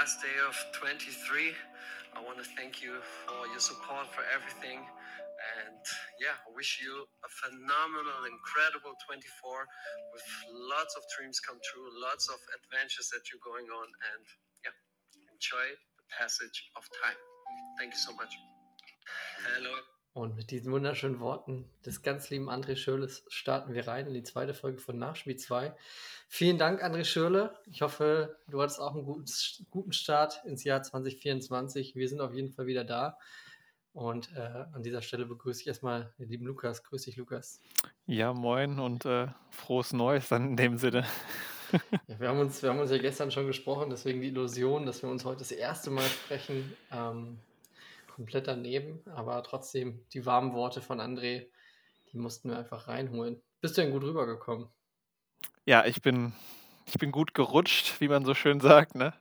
last day of 23. I want to thank you for your support for everything. And yeah, I wish you a phenomenal, incredible 24 with lots of dreams come true, lots of adventures that you're going on, and yeah, enjoy the passage of time. Thank you so much. Hello. Und mit diesen wunderschönen Worten des ganz lieben André Schürles starten wir rein in die zweite Folge von Nachspiel 2. Vielen Dank, André Schürle. Ich hoffe, du hattest auch einen guten, guten Start ins Jahr 2024. Wir sind auf jeden Fall wieder da. Und äh, an dieser Stelle begrüße ich erstmal den lieben Lukas. Grüß dich, Lukas. Ja, moin und äh, frohes Neues dann in dem Sinne. ja, wir, haben uns, wir haben uns ja gestern schon gesprochen, deswegen die Illusion, dass wir uns heute das erste Mal sprechen. Ähm, komplett daneben, aber trotzdem die warmen Worte von André, die mussten wir einfach reinholen. Bist du denn gut rübergekommen? Ja, ich bin, ich bin gut gerutscht, wie man so schön sagt. Ne?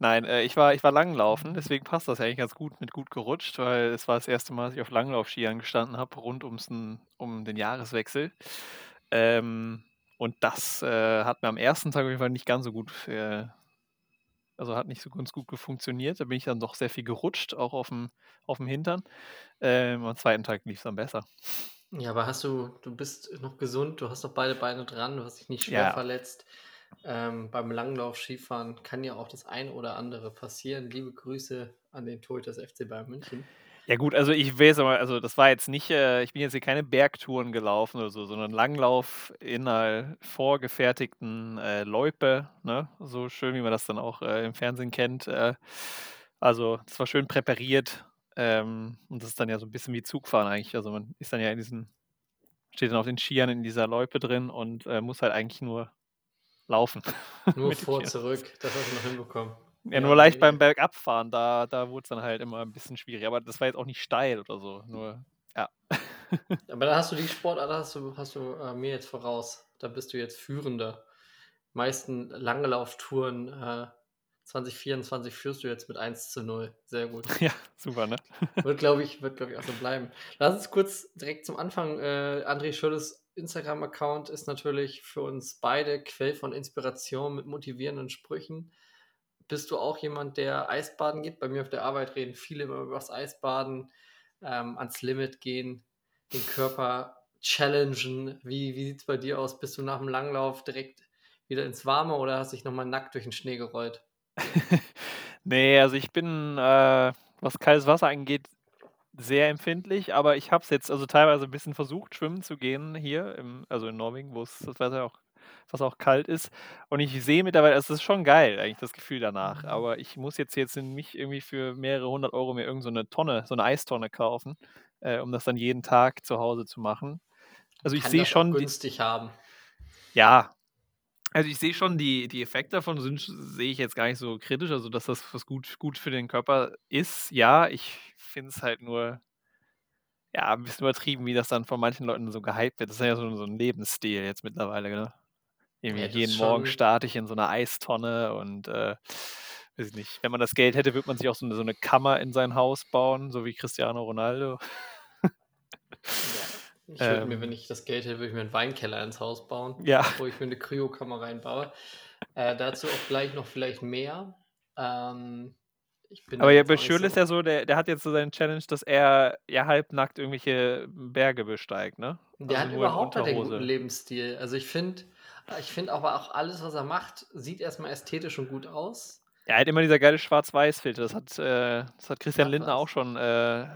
Nein, äh, ich, war, ich war Langlaufen, deswegen passt das eigentlich ganz gut mit gut gerutscht, weil es war das erste Mal, dass ich auf Langlaufskiern gestanden habe, rund ums, um den Jahreswechsel. Ähm, und das äh, hat mir am ersten Tag auf jeden Fall nicht ganz so gut äh, also hat nicht so ganz gut funktioniert. Da bin ich dann doch sehr viel gerutscht, auch auf dem, auf dem Hintern. Ähm, am zweiten Tag lief es dann besser. Ja, aber hast du, du bist noch gesund, du hast noch beide Beine dran, du hast dich nicht schwer ja. verletzt. Ähm, beim Langlauf Skifahren kann ja auch das eine oder andere passieren. Liebe Grüße an den Torhüter des FC Bayern München. Ja gut, also ich weiß aber, also das war jetzt nicht, äh, ich bin jetzt hier keine Bergtouren gelaufen oder so, sondern Langlauf in einer vorgefertigten äh, Loipe, ne? So schön, wie man das dann auch äh, im Fernsehen kennt. Äh, also das war schön präpariert ähm, und das ist dann ja so ein bisschen wie Zugfahren eigentlich. Also man ist dann ja in diesen, steht dann auf den Skiern in dieser Loipe drin und äh, muss halt eigentlich nur laufen. Nur vor, zurück, das hast du noch hinbekommen. Ja, nur leicht beim Bergabfahren, da, da wurde es dann halt immer ein bisschen schwierig. Aber das war jetzt auch nicht steil oder so. Nur, ja. Aber da hast du die Sportart, hast du, hast du äh, mir jetzt voraus. Da bist du jetzt Führender. Meisten Langlauftouren äh, 2024 führst du jetzt mit 1 zu 0. Sehr gut. Ja, super, ne? wird, glaube ich, wird, glaube ich, auch so bleiben. Lass uns kurz direkt zum Anfang. Äh, André Schölles Instagram-Account ist natürlich für uns beide Quell von Inspiration mit motivierenden Sprüchen. Bist du auch jemand, der Eisbaden geht? Bei mir auf der Arbeit reden viele immer über das Eisbaden, ähm, ans Limit gehen, den Körper challengen. Wie, wie sieht es bei dir aus? Bist du nach dem Langlauf direkt wieder ins Warme oder hast du dich nochmal nackt durch den Schnee gerollt? nee, also ich bin, äh, was kaltes Wasser angeht, sehr empfindlich, aber ich habe es jetzt also teilweise ein bisschen versucht, schwimmen zu gehen hier, im, also in Norwegen, wo es das Wetter auch was auch kalt ist. Und ich sehe mittlerweile, es ist schon geil, eigentlich das Gefühl danach. Mhm. Aber ich muss jetzt jetzt nicht irgendwie für mehrere hundert Euro mir irgendeine so Tonne, so eine Eistonne kaufen, äh, um das dann jeden Tag zu Hause zu machen. Also ich sehe schon. günstig die, haben. Ja. Also ich sehe schon, die, die Effekte davon sind, sehe ich jetzt gar nicht so kritisch, also dass das was gut, gut für den Körper ist. Ja, ich finde es halt nur ja, ein bisschen übertrieben, wie das dann von manchen Leuten so gehypt wird. Das ist ja so, so ein Lebensstil jetzt mittlerweile, ne? Irgendwie ja, jeden Morgen starte ich in so einer Eistonne und äh, weiß ich nicht. Wenn man das Geld hätte, würde man sich auch so eine, so eine Kammer in sein Haus bauen, so wie Cristiano Ronaldo. Ja. Ich würde ähm, mir, wenn ich das Geld hätte, würde ich mir einen Weinkeller ins Haus bauen, ja. wo ich mir eine Kryokammer reinbaue. Äh, dazu auch gleich noch vielleicht mehr. Ähm, aber ja, bei Schürl so. ist ja so, der, der hat jetzt so seine Challenge, dass er ja halbnackt irgendwelche Berge besteigt, ne? Der also hat überhaupt einen guten Lebensstil. Also ich finde, ich finde aber auch alles, was er macht, sieht erstmal ästhetisch und gut aus. Er hat immer dieser geile Schwarz-Weiß-Filter. Das hat, äh, das hat Christian Ach, Lindner auch schon äh,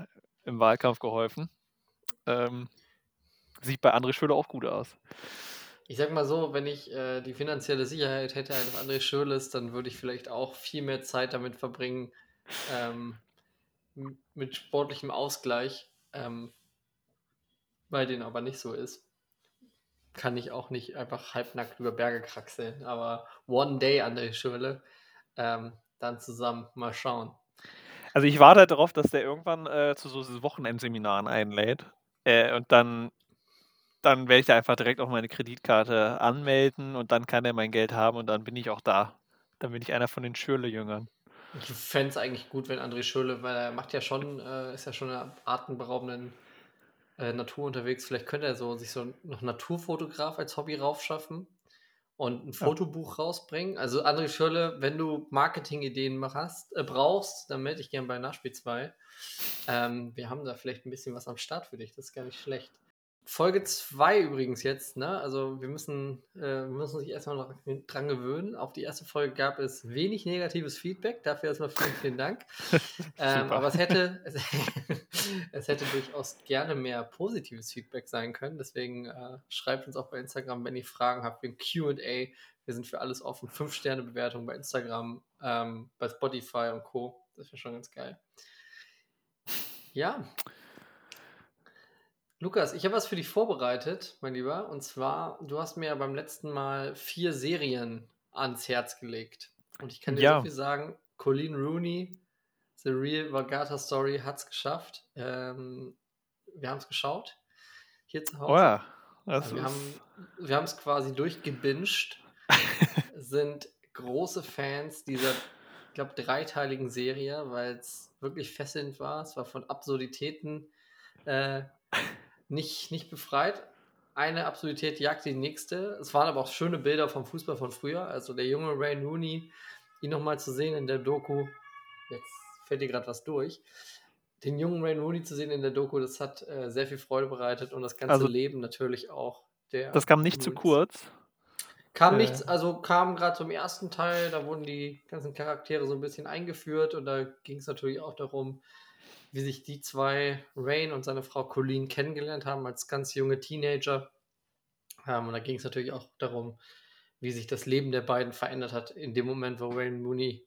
im Wahlkampf geholfen. Ähm, sieht bei André Schöle auch gut aus. Ich sag mal so, wenn ich äh, die finanzielle Sicherheit hätte eines André Schürles, dann würde ich vielleicht auch viel mehr Zeit damit verbringen, ähm, mit sportlichem Ausgleich, ähm, weil den aber nicht so ist kann ich auch nicht einfach halbnackt über Berge kraxeln. Aber one day an der Schule, ähm, dann zusammen mal schauen. Also ich warte darauf, dass der irgendwann äh, zu so Wochenendseminaren einlädt. Äh, und dann, dann werde ich da einfach direkt auf meine Kreditkarte anmelden und dann kann er mein Geld haben und dann bin ich auch da. Dann bin ich einer von den Schürle-Jüngern. Ich fände es eigentlich gut, wenn André Schürle, weil er macht ja schon, äh, ist ja schon eine atemberaubenden äh, Natur unterwegs. Vielleicht könnte er so sich so noch Naturfotograf als Hobby raufschaffen und ein Fotobuch rausbringen. Also André Schölle, wenn du Marketingideen hast, äh, brauchst, dann melde dich gerne bei Nachspiel 2. Ähm, wir haben da vielleicht ein bisschen was am Start für dich, das ist gar nicht schlecht. Folge 2 übrigens jetzt, ne? Also wir müssen, äh, wir müssen uns erstmal noch dran gewöhnen. Auf die erste Folge gab es wenig negatives Feedback. Dafür erstmal vielen, vielen Dank. ähm, aber es hätte, es, es, hätte durchaus gerne mehr positives Feedback sein können. Deswegen äh, schreibt uns auch bei Instagram, wenn ihr Fragen habt, wir QA. Wir sind für alles offen. 5-Sterne-Bewertung bei Instagram, ähm, bei Spotify und Co. Das wäre schon ganz geil. Ja, Lukas, ich habe was für dich vorbereitet, mein Lieber. Und zwar, du hast mir beim letzten Mal vier Serien ans Herz gelegt. Und ich kann dir ja. so viel sagen: Colleen Rooney, The Real Vagata Story hat es geschafft. Ähm, wir haben es geschaut. Hier zu Hause. Oh ja. Also wir, haben, wir haben es quasi durchgebinged. sind große Fans dieser, ich glaube, dreiteiligen Serie, weil es wirklich fesselnd war. Es war von Absurditäten äh, nicht, nicht befreit. Eine Absurdität jagt die nächste. Es waren aber auch schöne Bilder vom Fußball von früher. Also der junge Ray Rooney, ihn nochmal zu sehen in der Doku. Jetzt fällt dir gerade was durch. Den jungen Ray Rooney zu sehen in der Doku, das hat äh, sehr viel Freude bereitet und das ganze also, Leben natürlich auch. das kam nicht Rooney. zu kurz. Kam äh. nichts, also kam gerade zum ersten Teil, da wurden die ganzen Charaktere so ein bisschen eingeführt und da ging es natürlich auch darum, wie sich die zwei, Rain und seine Frau Colleen, kennengelernt haben als ganz junge Teenager. Ähm, und da ging es natürlich auch darum, wie sich das Leben der beiden verändert hat in dem Moment, wo Wayne Mooney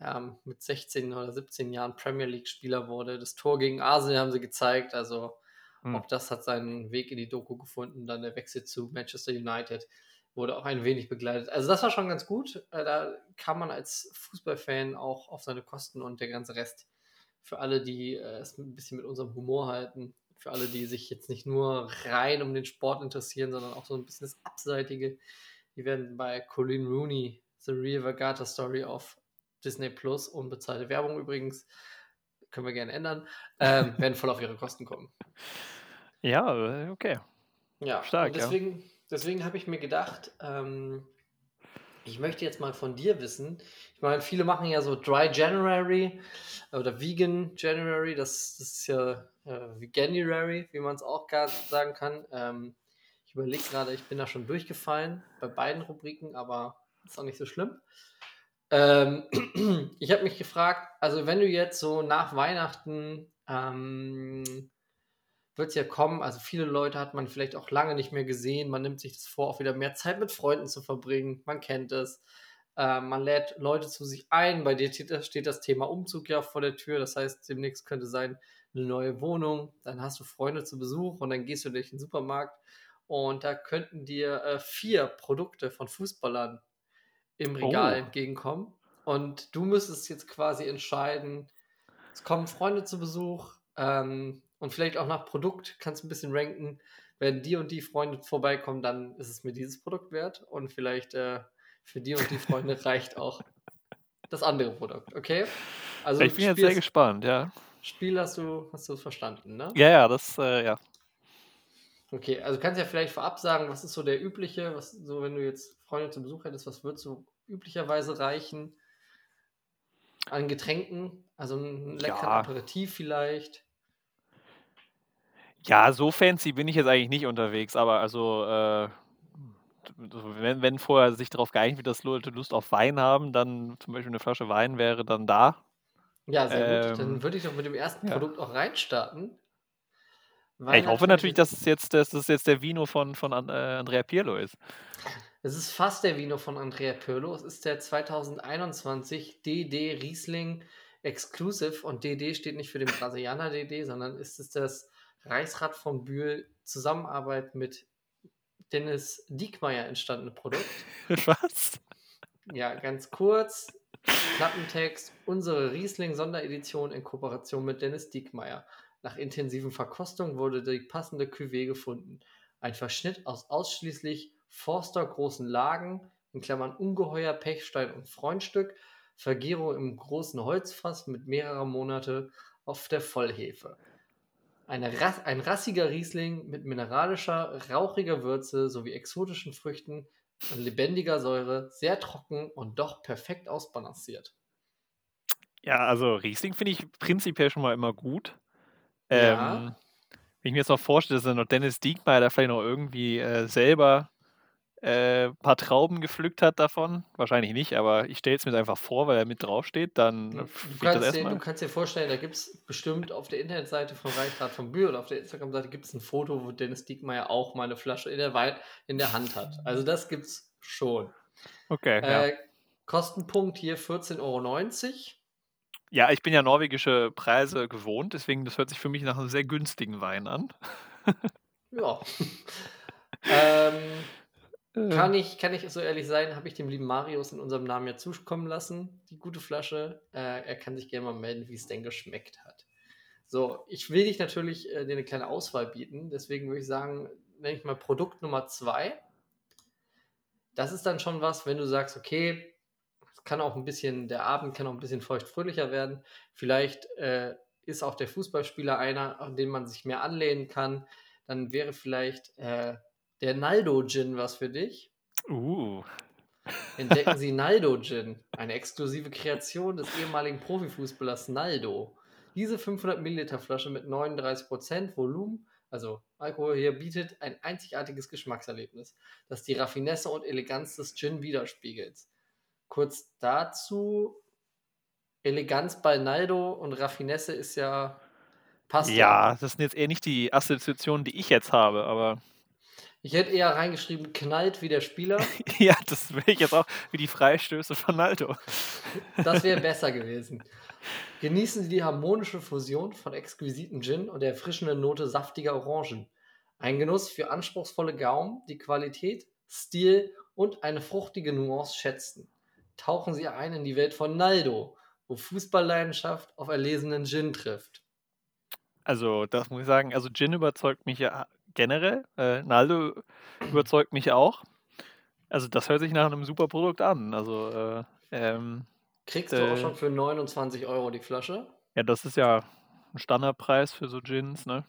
ähm, mit 16 oder 17 Jahren Premier League-Spieler wurde. Das Tor gegen Arsenal haben sie gezeigt, also hm. auch das hat seinen Weg in die Doku gefunden. Dann der Wechsel zu Manchester United wurde auch ein wenig begleitet. Also das war schon ganz gut. Äh, da kann man als Fußballfan auch auf seine Kosten und der ganze Rest für alle, die äh, es ein bisschen mit unserem Humor halten, für alle, die sich jetzt nicht nur rein um den Sport interessieren, sondern auch so ein bisschen das Abseitige. Die werden bei Colin Rooney, The Real Vergata Story auf Disney Plus, unbezahlte Werbung übrigens, können wir gerne ändern, ähm, werden voll auf ihre Kosten kommen. Ja, äh, okay. Ja, Stark, deswegen, ja. deswegen habe ich mir gedacht, ähm, ich möchte jetzt mal von dir wissen. Ich meine, viele machen ja so Dry January oder Vegan January. Das, das ist ja äh, Veganuary, wie man es auch sagen kann. Ähm, ich überlege gerade, ich bin da schon durchgefallen bei beiden Rubriken, aber ist auch nicht so schlimm. Ähm, ich habe mich gefragt, also wenn du jetzt so nach Weihnachten ähm, wird es ja kommen. Also viele Leute hat man vielleicht auch lange nicht mehr gesehen. Man nimmt sich das vor, auch wieder mehr Zeit mit Freunden zu verbringen. Man kennt es. Äh, man lädt Leute zu sich ein. Bei dir steht das Thema Umzug ja vor der Tür. Das heißt, demnächst könnte sein eine neue Wohnung. Dann hast du Freunde zu Besuch und dann gehst du durch den Supermarkt. Und da könnten dir äh, vier Produkte von Fußballern im Regal oh. entgegenkommen. Und du müsstest jetzt quasi entscheiden, es kommen Freunde zu Besuch, ähm, und vielleicht auch nach Produkt kannst du ein bisschen ranken. Wenn die und die Freunde vorbeikommen, dann ist es mir dieses Produkt wert und vielleicht äh, für die und die Freunde reicht auch das andere Produkt, okay? Also ich bin jetzt sehr gespannt, ja. Spiel hast du, hast du verstanden, ne? Ja, ja, das, äh, ja. Okay, also kannst du ja vielleicht vorab sagen, was ist so der übliche, was so, wenn du jetzt Freunde zu Besuch hättest, was würdest du üblicherweise reichen an Getränken? Also ein leckeren ja. Aperitif vielleicht? Ja, so fancy bin ich jetzt eigentlich nicht unterwegs, aber also, äh, wenn, wenn vorher sich darauf geeinigt wird, dass Leute Lust auf Wein haben, dann zum Beispiel eine Flasche Wein wäre dann da. Ja, sehr gut. Dann ähm, würde ich doch mit dem ersten ja. Produkt auch reinstarten. ich hoffe natürlich, dass es jetzt, dass es jetzt der Vino von, von äh, Andrea Pirlo ist. Es ist fast der Vino von Andrea Pirlo. Es ist der 2021 DD Riesling Exclusive und DD steht nicht für den Brasilianer DD, sondern ist es das Reichsrat von Bühl Zusammenarbeit mit Dennis Diekmeyer entstandene Produkt. Was? Ja, ganz kurz. Klappentext. Unsere Riesling-Sonderedition in Kooperation mit Dennis Diekmeyer. Nach intensiven Verkostungen wurde die passende Cuvée gefunden. Ein Verschnitt aus ausschließlich Forster großen Lagen, in Klammern Ungeheuer, Pechstein und Freundstück, Vergärung im großen Holzfass mit mehrerer Monate auf der Vollhefe. Eine, ein rassiger Riesling mit mineralischer, rauchiger Würze sowie exotischen Früchten an lebendiger Säure, sehr trocken und doch perfekt ausbalanciert. Ja, also Riesling finde ich prinzipiell schon mal immer gut. Ja. Ähm, wenn ich mir jetzt noch vorstelle, dass dann noch Dennis Diekmeyer da vielleicht noch irgendwie äh, selber äh, ein paar Trauben gepflückt hat davon. Wahrscheinlich nicht, aber ich stelle es mir einfach vor, weil er mit draufsteht, dann Du, kannst dir, du kannst dir vorstellen, da gibt es bestimmt auf der Internetseite von Reinhard von Bühl oder auf der Instagram-Seite gibt es ein Foto, wo Dennis Diekmeyer auch mal eine Flasche in der, Wei- in der Hand hat. Also das gibt's schon. Okay, ja. Äh, Kostenpunkt hier 14,90 Euro. Ja, ich bin ja norwegische Preise gewohnt, deswegen das hört sich für mich nach einem sehr günstigen Wein an. Ja. ähm, Äh, kann, ich, kann ich so ehrlich sein, habe ich dem lieben Marius in unserem Namen ja zukommen lassen, die gute Flasche. Äh, er kann sich gerne mal melden, wie es denn geschmeckt hat. So, ich will dich natürlich äh, dir eine kleine Auswahl bieten, deswegen würde ich sagen, nenne ich mal Produkt Nummer zwei. Das ist dann schon was, wenn du sagst, okay, es kann auch ein bisschen, der Abend kann auch ein bisschen feuchtfröhlicher werden. Vielleicht äh, ist auch der Fußballspieler einer, an den man sich mehr anlehnen kann. Dann wäre vielleicht äh, der Naldo Gin was für dich. uh, Entdecken Sie Naldo Gin, eine exklusive Kreation des ehemaligen Profifußballers Naldo. Diese 500 Milliliter Flasche mit 39% Volumen, also Alkohol hier, bietet ein einzigartiges Geschmackserlebnis, das die Raffinesse und Eleganz des Gin widerspiegelt. Kurz dazu, Eleganz bei Naldo und Raffinesse ist ja passt ja, das sind jetzt eher nicht die Assoziationen, die ich jetzt habe, aber Ich hätte eher reingeschrieben, knallt wie der Spieler. ja, das will ich jetzt auch wie die Freistöße von Naldo. Das wäre besser gewesen. Genießen Sie die harmonische Fusion von exquisiten Gin und der erfrischenden Note saftiger Orangen. Ein Genuss für anspruchsvolle Gaumen, die Qualität, Stil und eine fruchtige Nuance schätzen. Tauchen Sie ein in die Welt von Naldo, wo Fußballleidenschaft auf erlesenen Gin trifft. Also, das muss ich sagen, also Gin überzeugt mich ja generell. Äh, Naldo überzeugt mich auch. Also, das hört sich nach einem super Produkt an. Also, äh, ähm, Kriegst du auch schon für 29 Euro die Flasche? ja, das ist ja ein Standardpreis für so Gins, ne?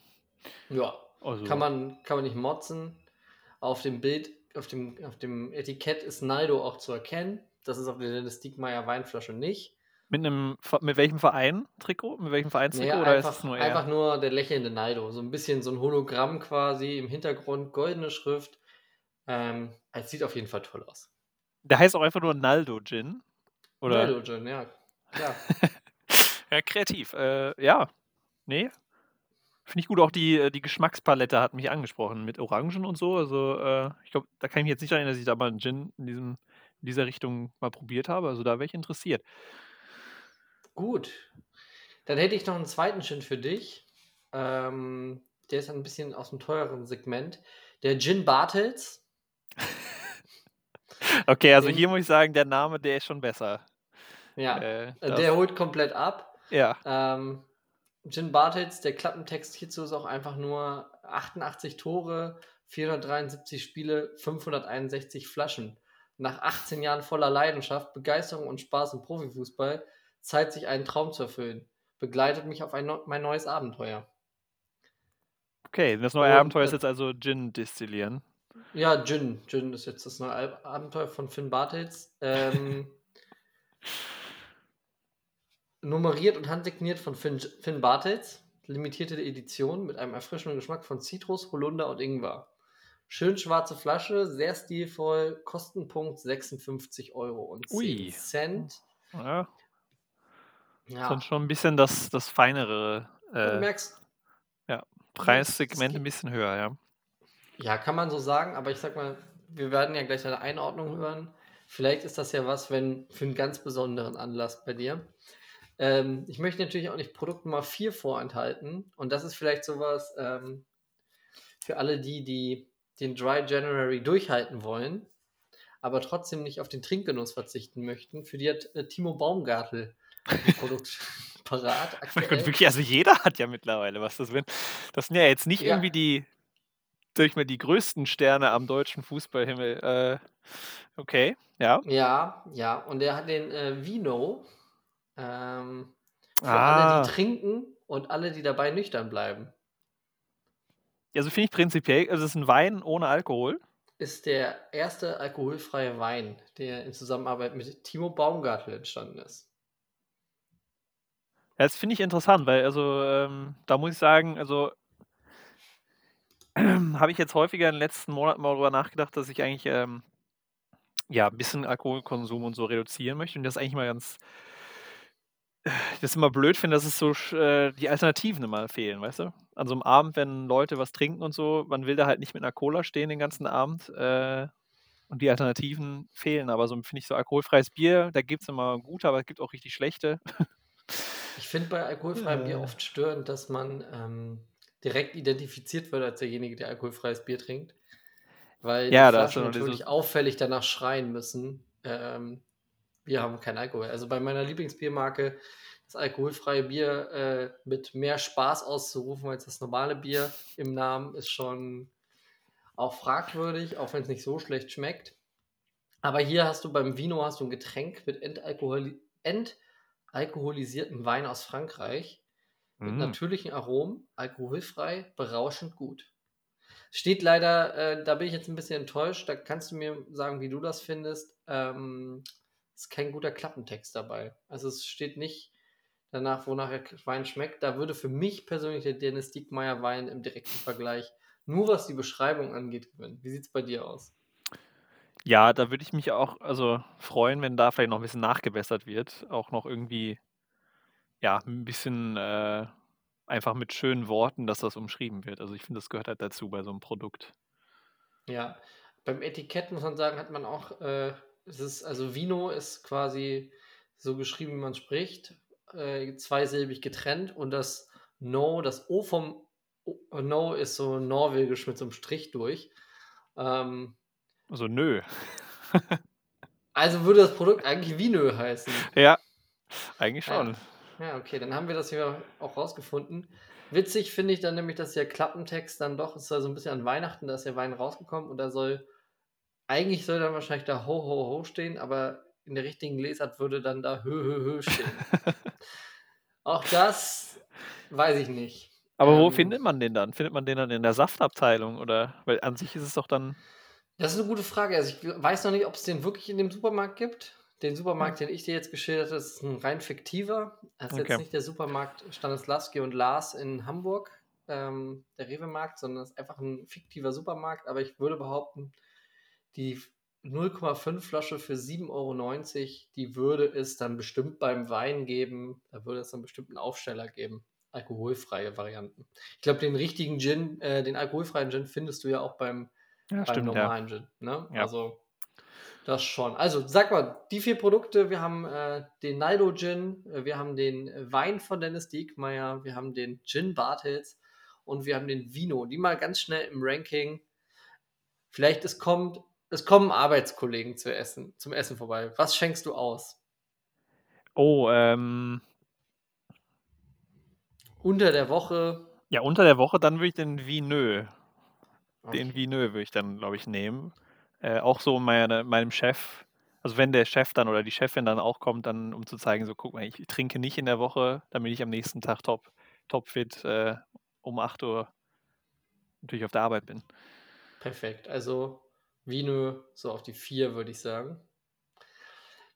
Ja, Also, kann man, kann man nicht motzen. Auf dem Bild, auf dem, auf dem Etikett ist Naldo auch zu erkennen. Das ist auf der Dennis Diekmeyer Weinflasche nicht. Mit einem, mit welchem Verein Trikot? Mit welchem Vereinstrikot? Nee, oder einfach, ist es nur er? einfach nur der lächelnde Naldo. So ein bisschen so ein Hologramm quasi im Hintergrund, goldene Schrift. Ähm, es sieht auf jeden Fall toll aus. Der heißt auch einfach nur Naldo Gin. Oder? Naldo Gin, ja. Klar. Ja, kreativ. Äh, ja. Nee. Finde ich gut. Auch die, äh, die Geschmackspalette hat mich angesprochen mit Orangen und so. Also, äh, ich glaube, da kann ich mich jetzt nicht erinnern, dass ich da mal einen Gin in, diesem, in dieser Richtung mal probiert habe. Also, da wäre ich interessiert. Gut. Dann hätte ich noch einen zweiten Gin für dich. Ähm, der ist ein bisschen aus dem teureren Segment. Der Gin Bartels. Okay, also Den- hier muss ich sagen, der Name, der ist schon besser. Ja, Äh, der holt komplett ab. ja. Ähm, Gin Bartels, der Klappentext hierzu ist auch einfach nur 88 Tore, 473 Spiele, 561 Flaschen. Nach 18 Jahren voller Leidenschaft, Begeisterung und Spaß im Profifußball, Zeit, sich einen Traum zu erfüllen. Begleitet mich auf ein mein neues Abenteuer. Okay, das neue Und, Abenteuer ist äh, jetzt also Gin destillieren. Ja, Gin. Gin ist jetzt das neue Abenteuer von Finn Bartels. Ähm, nummeriert und handsigniert von Finn, Finn Bartels. Limitierte Edition mit einem erfrischenden Geschmack von Zitrus, Holunder und Ingwer. Schön schwarze Flasche, sehr stilvoll, Kostenpunkt 56 Euro und 10 Ui. Cent. Ja, Ja, Dann schon ein bisschen das, das feinere du äh, merkst, Preissegment geht- ein bisschen höher, ja. Ja, kann man so sagen, aber ich sag mal, wir werden ja gleich eine Einordnung hören. Vielleicht ist das ja was, wenn für einen ganz besonderen Anlass bei dir. Ähm, ich möchte natürlich auch nicht Produkt Nummer 4 vorenthalten. Und das ist vielleicht sowas ähm, für alle die, die den Dry January durchhalten wollen, aber trotzdem nicht auf den Trinkgenuss verzichten möchten. Für die hat äh, Timo Baumgartel Produkt parat. Mein Gott, Aktuell. wirklich, also jeder hat ja mittlerweile was. Das, das sind ja jetzt nicht Ja. irgendwie die, sag ich mal, die größten Sterne am deutschen Fußballhimmel. Äh, okay, ja. Ja, ja, und der hat den äh, Vino ähm, für alle, Ah. die trinken und alle, die dabei nüchtern bleiben. Also finde ich prinzipiell, also es ist ein Wein ohne Alkohol. ist der erste alkoholfreie Wein, der in Zusammenarbeit mit Timo Baumgartel entstanden ist? Das finde ich interessant, weil also ähm, da muss ich sagen, also habe ich jetzt häufiger in den letzten Monaten mal darüber nachgedacht, dass ich eigentlich ähm, ja ein bisschen Alkoholkonsum und so reduzieren möchte und das eigentlich mal ganz das immer blöd finde, dass es so äh, die Alternativen immer fehlen, weißt du? An so einem Abend, wenn Leute was trinken und so, man will da halt nicht mit einer Cola stehen den ganzen Abend äh, und die Alternativen fehlen. Aber so finde ich so alkoholfreies Bier, da gibt es immer gute, aber es gibt auch richtig schlechte. Ich finde bei alkoholfreiem Bier oft störend, dass man ähm, direkt identifiziert wird als derjenige, der alkoholfreies Bier trinkt. Weil Ja, die Flaschen natürlich auffällig danach schreien müssen. Ähm, wir haben keinen Alkohol. Also bei meiner Lieblingsbiermarke das alkoholfreie Bier äh, mit mehr Spaß auszurufen als das normale Bier im Namen ist schon auch fragwürdig, auch wenn es nicht so schlecht schmeckt. Aber hier hast du beim Vino hast du ein Getränk mit entalkoholi entalkoholisiertem Wein aus Frankreich mit Mm. natürlichen Aromen, alkoholfrei, berauschend gut. Steht leider, äh, da bin ich jetzt ein bisschen enttäuscht, da kannst du mir sagen, wie du das findest. Ähm, ist kein guter Klappentext dabei. Also es steht nicht danach, wonach der Wein schmeckt. Da würde für mich persönlich der Dennis Diekmeyer Wein im direkten Vergleich, nur was die Beschreibung angeht, gewinnen. Wie sieht es bei dir aus? Ja, da würde ich mich auch also freuen, wenn da vielleicht noch ein bisschen nachgebessert wird. Auch noch irgendwie, ja, ein bisschen äh, einfach mit schönen Worten, dass das umschrieben wird. Also ich finde, das gehört halt dazu bei so einem Produkt. Ja, beim Etikett muss man sagen, hat man auch, äh, es ist, also Vino ist quasi so geschrieben, wie man spricht, äh, zweisilbig getrennt und das No, das O vom o, No ist so norwegisch mit so einem Strich durch. Ähm, Also nö. also würde das Produkt eigentlich Vinö heißen. Ja, eigentlich Ja. schon. Ja, okay, dann haben wir das hier auch rausgefunden. Witzig finde ich dann nämlich, dass der Klappentext dann doch, es soll so ein bisschen an Weihnachten, da ist der Wein rausgekommen und da soll, eigentlich soll dann wahrscheinlich da Ho, Ho, Ho stehen, aber in der richtigen Lesart würde dann da Hö, Hö, Hö stehen. Auch das weiß ich nicht. Aber wo Ähm, findet man den dann? Findet man den dann in der Saftabteilung oder? Weil an sich ist es doch dann. Das ist eine gute Frage. Also ich weiß noch nicht, ob es den wirklich in dem Supermarkt gibt. Den Supermarkt, den ich dir jetzt geschildert habe, ist ein rein fiktiver. Das ist Okay. jetzt nicht der Supermarkt Stanislawski und Lars in Hamburg, ähm, der Rewe-Markt, sondern es ist einfach ein fiktiver Supermarkt. Aber ich würde behaupten, die 0,5 Flasche für 7,90 Euro, die würde es dann bestimmt beim Wein geben. Da würde es dann bestimmt einen Aufsteller geben. Alkoholfreie Varianten. Ich glaube, den richtigen Gin, äh, den alkoholfreien Gin findest du ja auch beim Ja, beim stimmt, ja. normalen Gin. Ne? Ja. Also das schon. Also sag mal, die vier Produkte, wir haben äh, den Naldo Gin, äh, wir haben den Wein von Dennis Diekmeyer, wir haben den Gin Bartels und wir haben den Vino. Die mal ganz schnell im Ranking. Vielleicht es kommt, es kommen Arbeitskollegen zu essen, zum Essen vorbei. Was schenkst du aus? Oh, ähm, Unter der Woche. ja, unter der Woche dann würde ich den Vineux. Den. Vineux würde ich dann, glaube ich, nehmen. Äh, auch so meine, meinem Chef. Also wenn der Chef dann oder die Chefin dann auch kommt, dann um zu zeigen, so guck mal, ich trinke nicht in der Woche, damit ich am nächsten Tag top, top fit äh, um 8 Uhr natürlich auf der Arbeit bin. Perfekt. Also Vino so auf die vier, würde ich sagen.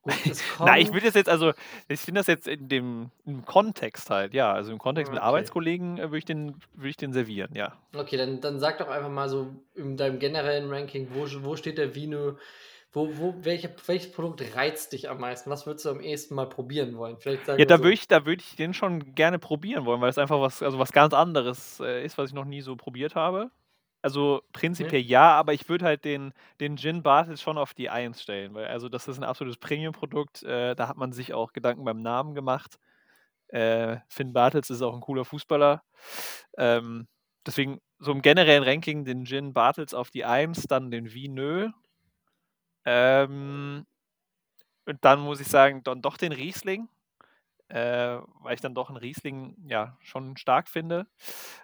Gut, Na, ich würde das jetzt, also, ich finde das jetzt in dem im Kontext halt, ja. Also im Kontext mit Okay. Arbeitskollegen äh, würde ich, den, würde ich den servieren, ja. Okay, dann, dann sag doch einfach mal so in deinem generellen Ranking, wo, wo steht der Vino? Wo, wo, welche, welches Produkt reizt dich am meisten? Was würdest du am ehesten mal probieren wollen? Vielleicht sagen Ja, da so, würde ich, da würde ich den schon gerne probieren wollen, weil es einfach was, also was ganz anderes äh, ist, was ich noch nie so probiert habe. Also prinzipiell ja, aber ich würde halt den, den Gin Bartels schon auf die Eins stellen, weil also das ist ein absolutes Premium-Produkt. Äh, da hat man sich auch Gedanken beim Namen gemacht. Äh, Finn Bartels ist auch ein cooler Fußballer. Ähm, deswegen so im generellen Ranking den Gin Bartels auf die Eins, dann den Vineux. Ähm, und dann muss ich sagen, dann doch den Riesling, äh, weil ich dann doch einen Riesling ja schon stark finde.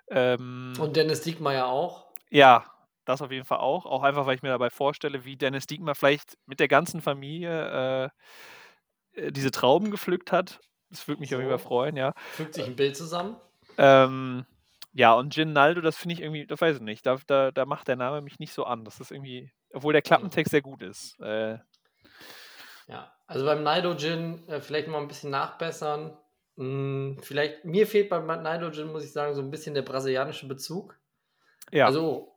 Ähm, Und Dennis Diekmeyer auch. Ja, das auf jeden Fall auch. Auch einfach, weil ich mir dabei vorstelle, wie Dennis Diekmer vielleicht mit der ganzen Familie äh, äh, diese Trauben gepflückt hat. Das würde mich auf jeden Fall So. freuen, ja. Fügt sich ein Bild zusammen. Ähm, ja, und Gin Naldo, das finde ich irgendwie, das weiß ich nicht. Da, da, da macht der Name mich nicht so an. Das ist irgendwie, obwohl der Klappentext sehr gut ist. Äh, ja, also beim Nido Gin äh, vielleicht mal ein bisschen nachbessern. Hm, vielleicht, mir fehlt beim Nido Gin, muss ich sagen, so ein bisschen der brasilianische Bezug. Ja, Also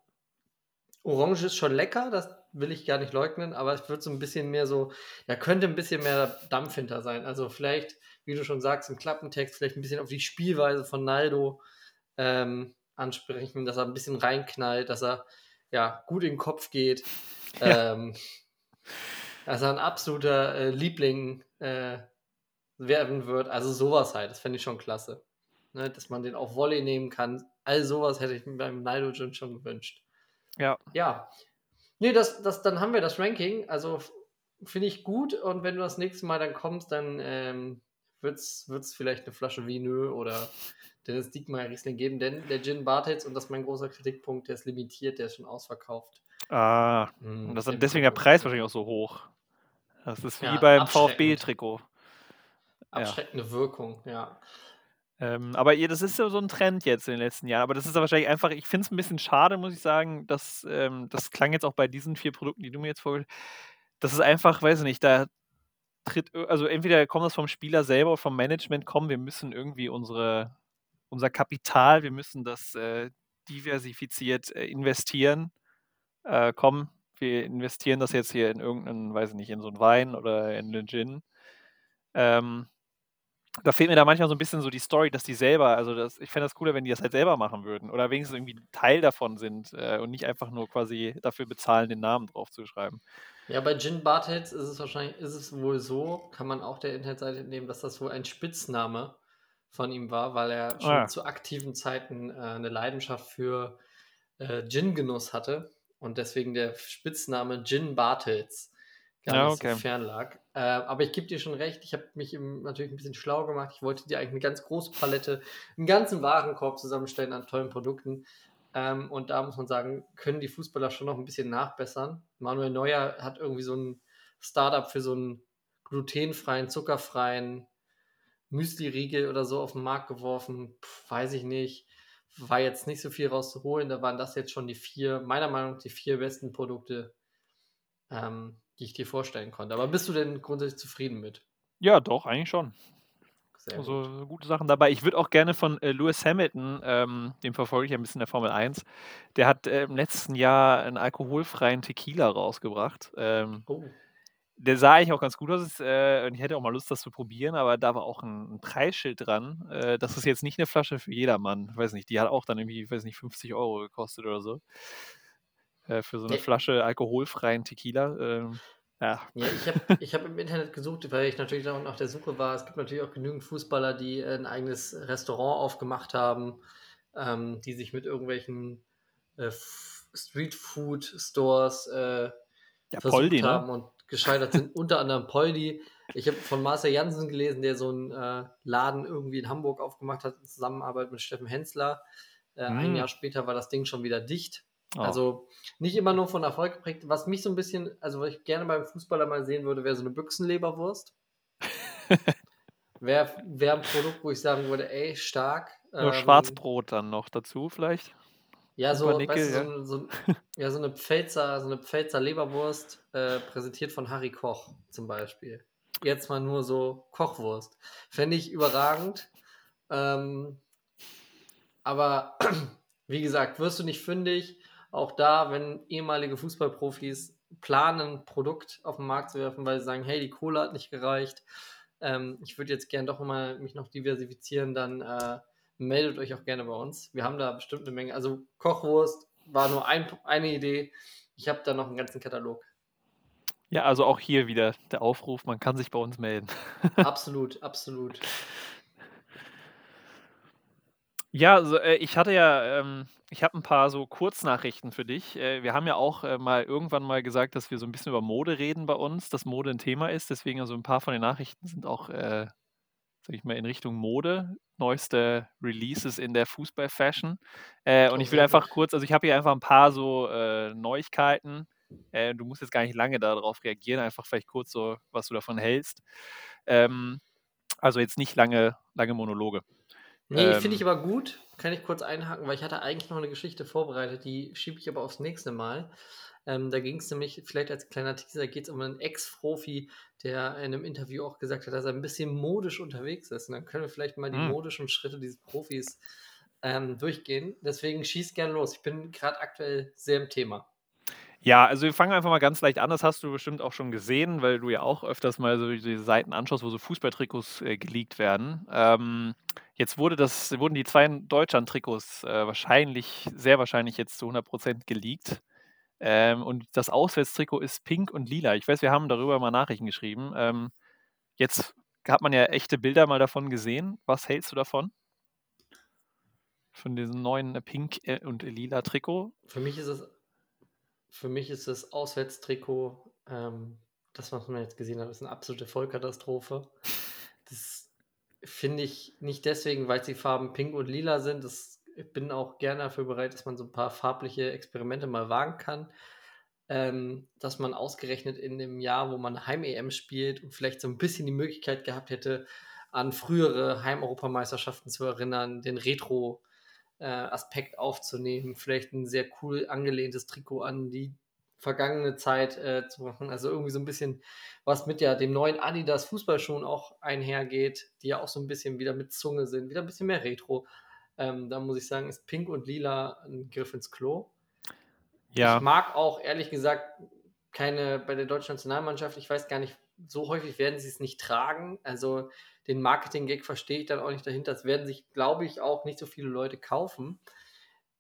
Orange ist schon lecker, das will ich gar nicht leugnen, aber es wird so ein bisschen mehr so, da könnte ein bisschen mehr Dampf hinter sein. Also vielleicht, wie du schon sagst, im Klappentext vielleicht ein bisschen auf die Spielweise von Naldo ähm, ansprechen, dass er ein bisschen reinknallt, dass er ja gut in den Kopf geht, Ja. ähm, dass er ein absoluter äh, Liebling äh, werden wird. Also sowas halt, das fände ich schon klasse. Ne, dass man den auf Volley nehmen kann. All sowas hätte ich mir beim Naldo Gin schon gewünscht. ja. Ja. Nee, das, das, dann haben wir das Ranking. Also finde ich gut. Und wenn du das nächste Mal dann kommst, dann ähm, wird es vielleicht eine Flasche Vineux oder Dennis Diekmeyer Riesling geben. Denn der Gin Bartels, und das ist mein großer Kritikpunkt, der ist limitiert, der ist schon ausverkauft. Ah, Hm, und das ist deswegen der Preis wahrscheinlich auch so hoch. Das ist wie Ja, beim. VfB-Trikot. Ja. Abschreckende Wirkung, ja. Ähm, aber ihr, das ist ja so ein Trend jetzt in den letzten Jahren. Aber das ist ja wahrscheinlich einfach, ich finde es ein bisschen schade, muss ich sagen, dass ähm, das klang jetzt auch bei diesen vier Produkten, die du mir jetzt vorgestellt hast. Das ist einfach, weiß ich nicht, da tritt, also entweder kommt das vom Spieler selber oder vom Management, komm, wir müssen irgendwie unsere, unser Kapital, wir müssen das äh, diversifiziert äh, investieren. Äh, komm, wir investieren das jetzt hier in irgendeinen, weiß ich nicht, in so einen Wein oder in einen Gin. Ähm, da fehlt mir da manchmal so ein bisschen so die Story, dass die selber, also das, ich fände das cooler, wenn die das halt selber machen würden oder wenigstens irgendwie Teil davon sind äh, und nicht einfach nur quasi dafür bezahlen, den Namen drauf zu schreiben. Ja, bei Gin Bartels ist es wahrscheinlich, ist es wohl so, kann man auch der Internetseite entnehmen, dass das wohl ein Spitzname von ihm war, weil er schon Ah. zu aktiven Zeiten äh, eine Leidenschaft für äh, Gin-Genuss hatte und deswegen der Spitzname Gin Bartels gar Ja, nicht okay. so fern lag. Äh, aber ich gebe dir schon recht, ich habe mich im, natürlich ein bisschen schlau gemacht. Ich wollte dir eigentlich eine ganz große Palette, einen ganzen Warenkorb zusammenstellen an tollen Produkten. Ähm, und da muss man sagen, können die Fußballer schon noch ein bisschen nachbessern. Manuel Neuer hat irgendwie so ein Startup für so einen glutenfreien, zuckerfreien Müsli-Riegel oder so auf den Markt geworfen. Pff, weiß ich nicht. War jetzt nicht so viel rauszuholen. Da waren das jetzt schon die vier, meiner Meinung nach, die vier besten Produkte, ähm, die ich dir vorstellen konnte. Aber bist du denn grundsätzlich zufrieden mit? Ja, doch, eigentlich schon. Sehr Also gut. so gute Sachen dabei. Ich würde auch gerne von äh, Lewis Hamilton, ähm, dem verfolge ich ja ein bisschen in der Formel 1, der hat äh, im letzten Jahr einen alkoholfreien Tequila rausgebracht. Ähm, Oh, der sah eigentlich auch ganz gut aus äh, und ich hätte auch mal Lust, das zu probieren, aber da war auch ein, ein Preisschild dran. Äh, das ist jetzt nicht eine Flasche für jedermann. Weiß nicht, die hat auch dann irgendwie, weiß nicht, 50 Euro gekostet oder so. Äh, für so eine Ja. Flasche alkoholfreien Tequila. Ähm, ja, Ja, ich habe ich hab im Internet gesucht, weil ich natürlich auch nach der Suche war. Es gibt natürlich auch genügend Fußballer, die äh, ein eigenes Restaurant aufgemacht haben, ähm, die sich mit irgendwelchen äh, Street-Food-Stores äh, ja versucht Poldi, ne? haben und gescheitert sind. Unter anderem Poldi. Ich habe von Marcel Janssen gelesen, der so einen äh, Laden irgendwie in Hamburg aufgemacht hat in Zusammenarbeit mit Steffen Hensler. Äh, Ein Mm. Jahr später war das Ding schon wieder dicht. Oh. Also nicht immer nur von Erfolg geprägt. Was mich so ein bisschen, also was ich gerne beim Fußballer mal sehen würde, wäre so eine Büchsenleberwurst. Wäre wär ein Produkt, wo ich sagen würde, ey, stark. Nur Ähm, Schwarzbrot dann noch dazu vielleicht. Ja, so, weißt du, ja. so, so, ja, so eine Pfälzer, so eine Pfälzer Leberwurst, äh, präsentiert von Harry Koch zum Beispiel. Jetzt mal nur so Kochwurst. Fände ich überragend. Ähm, aber wie gesagt, wirst du nicht fündig. Auch da, wenn ehemalige Fußballprofis planen, ein Produkt auf den Markt zu werfen, weil sie sagen, hey, die Kohle hat nicht gereicht. Ähm, ich würde jetzt gern doch mal mich noch diversifizieren, dann äh, meldet euch auch gerne bei uns. Wir haben da bestimmt eine Menge. Also Kochwurst war nur ein, eine Idee. Ich habe da noch einen ganzen Katalog. Ja, also auch hier wieder der Aufruf, man kann sich bei uns melden. Absolut, absolut. Ja, also, äh, ich hatte ja, ähm, ich habe ein paar so Kurznachrichten für dich. Äh, wir haben ja auch äh, mal irgendwann mal gesagt, dass wir so ein bisschen über Mode reden bei uns, dass Mode ein Thema ist. Deswegen also ein paar von den Nachrichten sind auch, äh, sag ich mal, in Richtung Mode. Neueste Releases in der Fußball-Fashion. Äh, und Oh, ich will einfach kurz, also ich habe hier einfach ein paar so äh, Neuigkeiten. Du musst jetzt gar nicht lange darauf reagieren, einfach vielleicht kurz so, was du davon hältst. Ähm, also jetzt nicht lange, lange Monologe. Nee, Ähm. finde ich aber gut. Kann ich kurz einhaken, weil ich hatte eigentlich noch eine Geschichte vorbereitet, die schiebe ich aber aufs nächste Mal. Ähm, da ging es nämlich, vielleicht als kleiner Teaser, geht es um einen Ex-Profi, der in einem Interview auch gesagt hat, dass er ein bisschen modisch unterwegs ist. Und dann können wir vielleicht mal die Hm. modischen Schritte dieses Profis ähm, durchgehen. Deswegen schieß gern los. Ich bin gerade aktuell sehr im Thema. Ja, also wir fangen einfach mal ganz leicht an. Das hast du bestimmt auch schon gesehen, weil du ja auch öfters mal so diese Seiten anschaust, wo so Fußballtrikots äh, geleakt werden. Ähm, jetzt wurde das, wurden die zwei Deutschland-Trikots äh, wahrscheinlich, sehr wahrscheinlich jetzt zu 100% geleakt. Ähm, und das Auswärtstrikot ist pink und lila. Ich weiß, wir haben darüber mal Nachrichten geschrieben. Ähm, jetzt hat man ja echte Bilder mal davon gesehen. Was hältst du davon? Von diesem neuen äh, pink äh, und lila Trikot? Für mich ist es, für mich ist das Auswärtstrikot, ähm, das, was man jetzt gesehen hat, ist eine absolute Vollkatastrophe. Das finde ich nicht deswegen, weil die Farben pink und lila sind. Das, ich bin auch gerne dafür bereit, dass man so ein paar farbliche Experimente mal wagen kann. Ähm, dass man ausgerechnet in dem Jahr, wo man Heim-EM spielt und vielleicht so ein bisschen die Möglichkeit gehabt hätte, an frühere Heim-Europameisterschaften zu erinnern, den Retro- äh, Aspekt aufzunehmen, vielleicht ein sehr cool angelehntes Trikot an die vergangene Zeit äh, zu machen. Also irgendwie so ein bisschen, was mit ja dem neuen Adidas Fußballschuhen auch einhergeht, die ja auch so ein bisschen wieder mit Zunge sind, wieder ein bisschen mehr Retro. Ähm, da muss ich sagen, ist Pink und Lila ein Griff ins Klo. Ja. Ich mag auch ehrlich gesagt keine bei der deutschen Nationalmannschaft. Ich weiß gar nicht, so häufig werden sie es nicht tragen. Also den Marketing-Gag verstehe ich dann auch nicht dahinter. Das werden sich, glaube ich, auch nicht so viele Leute kaufen.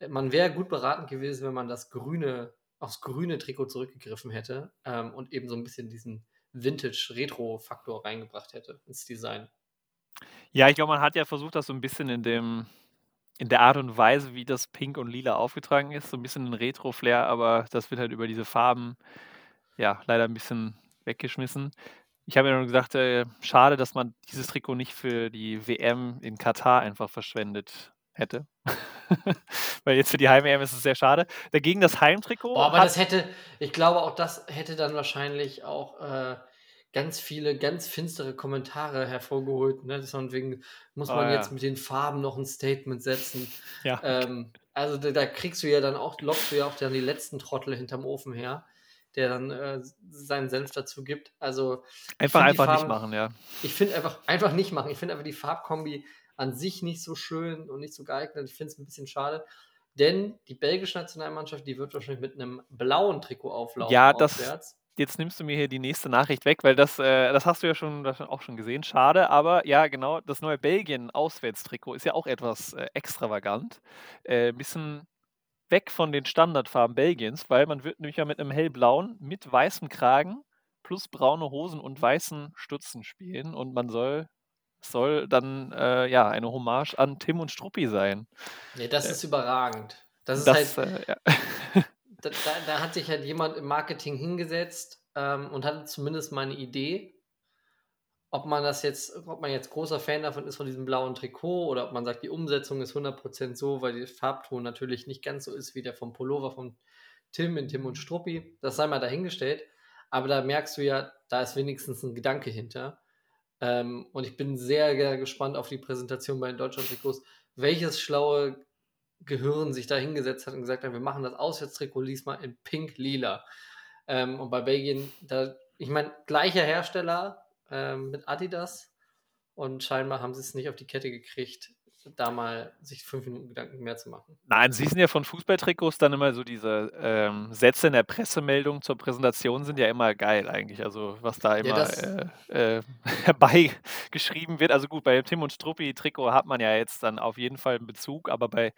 Man wäre gut beraten gewesen, wenn man das grüne, aufs grüne Trikot zurückgegriffen hätte ähm, und eben so ein bisschen diesen Vintage-Retro-Faktor reingebracht hätte ins Design. Ja, ich glaube, man hat ja versucht, das so ein bisschen in dem in der Art und Weise, wie das Pink und Lila aufgetragen ist, so ein bisschen ein Retro-Flair, aber das wird halt über diese Farben ja leider ein bisschen weggeschmissen. Ich habe ja nur gesagt, äh, schade, dass man dieses Trikot nicht für die WM in Katar einfach verschwendet hätte. Weil jetzt für die Heim-EM ist es sehr schade. Dagegen das Heimtrikot. Boah, aber das hätte, ich glaube auch, das hätte dann wahrscheinlich auch äh, ganz viele, ganz finstere Kommentare hervorgeholt. Ne? Von wegen, muss Oh, man ja. jetzt mit den Farben noch ein Statement setzen. ja, Ähm, also da, da kriegst du ja dann auch, lockst du ja auch dann die letzten Trottel hinterm Ofen her, der dann äh, seinen Senf dazu gibt. Also einfach, einfach nicht Farben- machen, ja. ich finde einfach, einfach nicht machen. Ich finde einfach die Farbkombi an sich nicht so schön und nicht so geeignet. Ich finde es ein bisschen schade. Denn die belgische Nationalmannschaft, die wird wahrscheinlich mit einem blauen Trikot auflaufen. Ja, das-. Jetzt nimmst du mir hier die nächste Nachricht weg, weil das, äh, das hast du ja schon, das auch schon gesehen. Schade, aber ja, genau, das neue Belgien-Auswärtstrikot ist ja auch etwas äh, extravagant. Äh, ein bisschen weg von den Standardfarben Belgiens, weil man wird nämlich ja mit einem hellblauen, mit weißem Kragen plus braune Hosen und weißen Stutzen spielen und man soll, soll dann äh, ja eine Hommage an Tim und Struppi sein. Nee, das äh, ist überragend. Das ist Das, halt, äh, ja. da, da, da hat sich halt jemand im Marketing hingesetzt ähm, und hatte zumindest mal eine Idee, ob man das jetzt, ob man jetzt großer Fan davon ist von diesem blauen Trikot oder ob man sagt, die Umsetzung ist 100% so, weil der Farbton natürlich nicht ganz so ist wie der vom Pullover von Tim in Tim und Struppi. Das sei mal dahingestellt. Aber da merkst du ja, da ist wenigstens ein Gedanke hinter. Ähm, und ich bin sehr, sehr gespannt auf die Präsentation bei den Deutschland-Trikots, welches schlaue Gehirn sich da hingesetzt hat und gesagt hat, wir machen das Auswärtstrikot diesmal in pink-lila. Ähm, und bei Belgien, da, ich meine, gleicher Hersteller ähm, mit Adidas und scheinbar haben sie es nicht auf die Kette gekriegt, da mal sich fünf Minuten Gedanken mehr zu machen. Nein, sie sind ja von Fußballtrikots dann immer so diese ähm, Sätze in der Pressemeldung zur Präsentation sind ja immer geil eigentlich. Also was da immer das- äh, äh, herbeigeschrieben wird. Also gut, bei Tim und Struppi-Trikot hat man ja jetzt dann auf jeden Fall einen Bezug, aber bei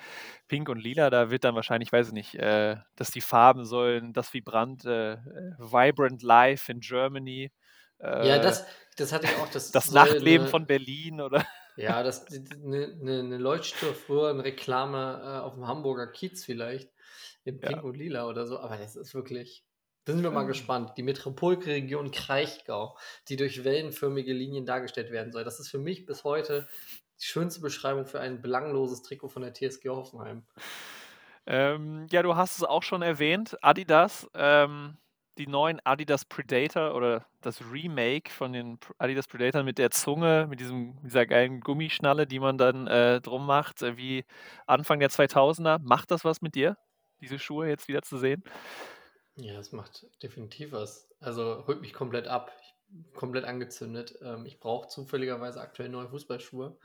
Pink und Lila, da wird dann wahrscheinlich, weiß ich nicht, äh, dass die Farben sollen, das Vibrant, äh, äh, Vibrant Life in Germany. Äh, ja, das, das hatte ich auch. Das, das Nachtleben eine- von Berlin oder Ja, das eine ne, ne Leuchtstoff, eine Reklame äh, auf dem Hamburger Kiez vielleicht. In Ja. Pink und Lila oder so. Aber das ist wirklich. Da sind wir mal Ja. gespannt. Die Metropolregion Kraichgau, die durch wellenförmige Linien dargestellt werden soll. Das ist für mich bis heute die schönste Beschreibung für ein belangloses Trikot von der TSG Hoffenheim. Ähm, ja, du hast es auch schon erwähnt, Adidas, ähm, die neuen Adidas Predator oder das Remake von den Adidas Predator mit der Zunge, mit diesem, dieser geilen Gummischnalle, die man dann äh, drum macht, äh, wie Anfang der 2000er. Macht das was mit dir, diese Schuhe jetzt wieder zu sehen? Ja, es macht definitiv was. Also holt mich komplett ab. Ich bin komplett angezündet. Ähm, ich brauche zufälligerweise aktuell neue Fußballschuhe,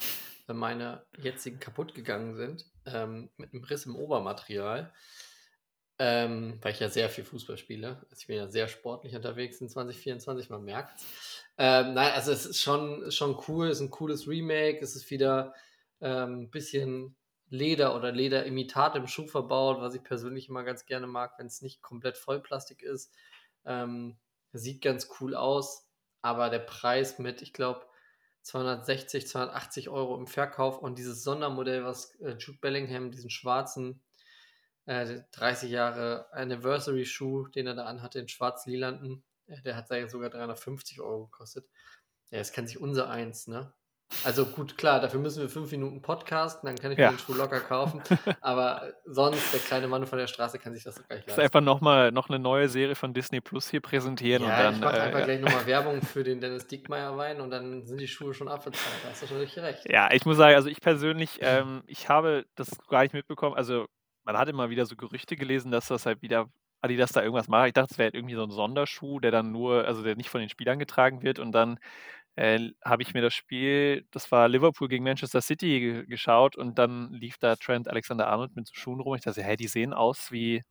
weil meine jetzigen kaputt gegangen sind. Ähm, mit einem Riss im Obermaterial. Ähm, weil ich ja sehr viel Fußball spiele. Also ich bin ja sehr sportlich unterwegs in 2024, man merkt ähm, nein, also es ist schon, schon cool, es ist ein cooles Remake, es ist wieder ein ähm, bisschen Leder oder Lederimitat im Schuh verbaut, was ich persönlich immer ganz gerne mag, wenn es nicht komplett Vollplastik ist. Ähm, sieht ganz cool aus, aber der Preis mit, ich glaube, 260, 280 Euro im Verkauf und dieses Sondermodell, was äh, Jude Bellingham, diesen schwarzen äh, 30 Jahre Anniversary Schuh, den er da anhatte, in schwarz-lilanten, äh, der hat sogar 350 Euro gekostet. Ja, das kann sich unser eins, ne? Also gut, klar, dafür müssen wir fünf Minuten podcasten, dann kann ich ja. mir den Schuh locker kaufen. Aber sonst, der kleine Mann von der Straße kann sich das doch gleich leisten. Das ist einfach nochmal noch eine neue Serie von Disney Plus hier präsentieren. Ja, und dann, ich mache äh, einfach ja. gleich nochmal Werbung für den Dennis Dickmeyer Wein und dann sind die Schuhe schon abbezahlt. Da hast du richtig recht. Ja, ich muss sagen, also ich persönlich, ähm, ich habe das gar nicht mitbekommen. Also man hat immer wieder so Gerüchte gelesen, dass das halt wieder Adidas da irgendwas macht. Ich dachte, es wäre halt irgendwie so ein Sonderschuh, der dann nur, also der nicht von den Spielern getragen wird und dann äh, habe ich mir das Spiel, das war Liverpool gegen Manchester City geschaut und dann lief da Trent Alexander-Arnold mit so Schuhen rum. Ich dachte, hey, die sehen aus wie,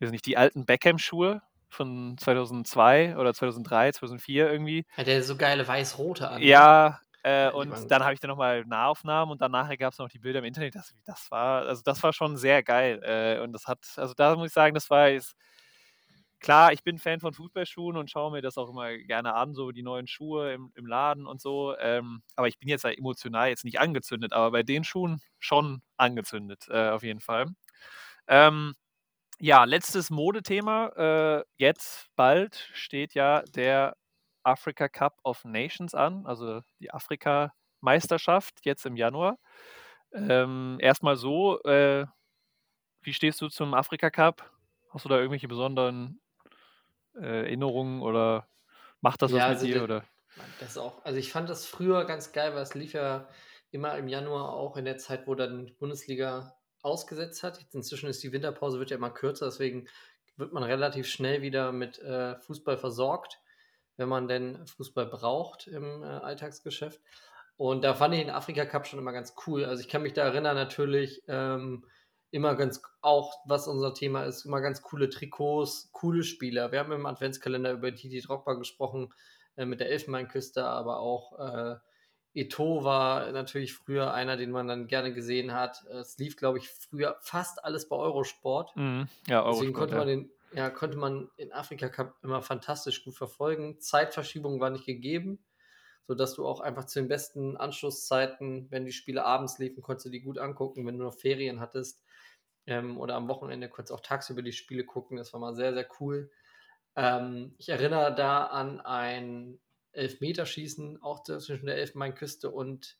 weiß nicht, die alten Beckham-Schuhe von 2002 oder 2003, 2004 irgendwie. Hat der so geile weiß-rote an? Ne? Ja, äh, und dann habe ich dann nochmal Nahaufnahmen und dann nachher gab es noch die Bilder im Internet. Das, das, war, also das war schon sehr geil. Äh, und das hat, also da muss ich sagen, das war jetzt, klar, ich bin Fan von Fußballschuhen und schaue mir das auch immer gerne an, so die neuen Schuhe im, im Laden und so. Ähm, aber ich bin jetzt emotional jetzt nicht angezündet, aber bei den Schuhen schon angezündet, äh, auf jeden Fall. Ähm, ja, letztes Modethema. Äh, jetzt bald steht ja der Africa Cup of Nations an, also die Afrika-Meisterschaft jetzt im Januar. Ähm, erstmal so, äh, wie stehst du zum Afrika Cup? Hast du da irgendwelche besonderen äh, Erinnerungen oder macht das ja, was mit also dir? oder? Das auch, also ich fand das früher ganz geil, weil es lief ja immer im Januar auch in der Zeit, wo dann die Bundesliga ausgesetzt hat. Jetzt inzwischen ist die Winterpause wird ja immer kürzer, deswegen wird man relativ schnell wieder mit äh, Fußball versorgt wenn man denn Fußball braucht im äh, Alltagsgeschäft. Und da fand ich den Afrika Cup schon immer ganz cool. Also ich kann mich da erinnern natürlich ähm, immer ganz, auch was unser Thema ist, immer ganz coole Trikots, coole Spieler. Wir haben im Adventskalender über Titi Drogba gesprochen äh, mit der Elfenbeinküste, aber auch äh, Eto war natürlich früher einer, den man dann gerne gesehen hat. Es lief, glaube ich, früher fast alles bei Eurosport. Mhm. Ja, Eurosport. Deswegen konnte man den ja, konnte man den Afrika Cup immer fantastisch gut verfolgen. Zeitverschiebung war nicht gegeben, sodass du auch einfach zu den besten Anschlusszeiten, wenn die Spiele abends liefen, konntest du die gut angucken, wenn du noch Ferien hattest ähm, oder am Wochenende konntest du auch tagsüber die Spiele gucken. Das war mal sehr, sehr cool. Ähm, ich erinnere da an ein Elfmeterschießen, auch zwischen der Elfenbeinküste und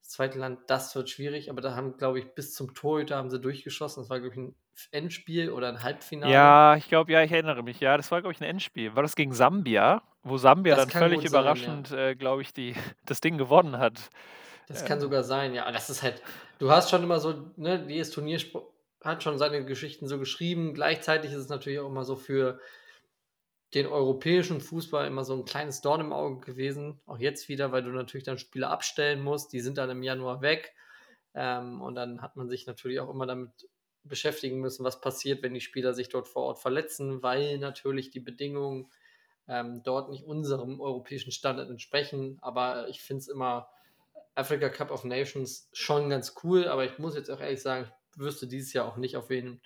das zweite Land, das wird schwierig, aber da haben, glaube ich, bis zum Torhüter haben sie durchgeschossen. Das war, glaube ich, ein Endspiel oder ein Halbfinale. Ja, ich glaube, ja, ich erinnere mich. Ja, das war, glaube ich, ein Endspiel. War das gegen Sambia, wo Sambia das dann völlig überraschend, ja. äh, glaube ich, die, das Ding gewonnen hat. Das äh, kann sogar sein, ja. Das ist halt, du hast schon immer so, ne, jedes Turnier hat schon seine Geschichten so geschrieben. Gleichzeitig ist es natürlich auch immer so für den europäischen Fußball immer so ein kleines Dorn im Auge gewesen. Auch jetzt wieder, weil du natürlich dann Spiele abstellen musst. Die sind dann im Januar weg. Ähm, und dann hat man sich natürlich auch immer damit beschäftigen müssen, was passiert, wenn die Spieler sich dort vor Ort verletzen, weil natürlich die Bedingungen ähm, dort nicht unserem europäischen Standard entsprechen. Aber ich finde es immer Africa Cup of Nations schon ganz cool. Aber ich muss jetzt auch ehrlich sagen, ich wüsste dieses Jahr auch nicht, auf wen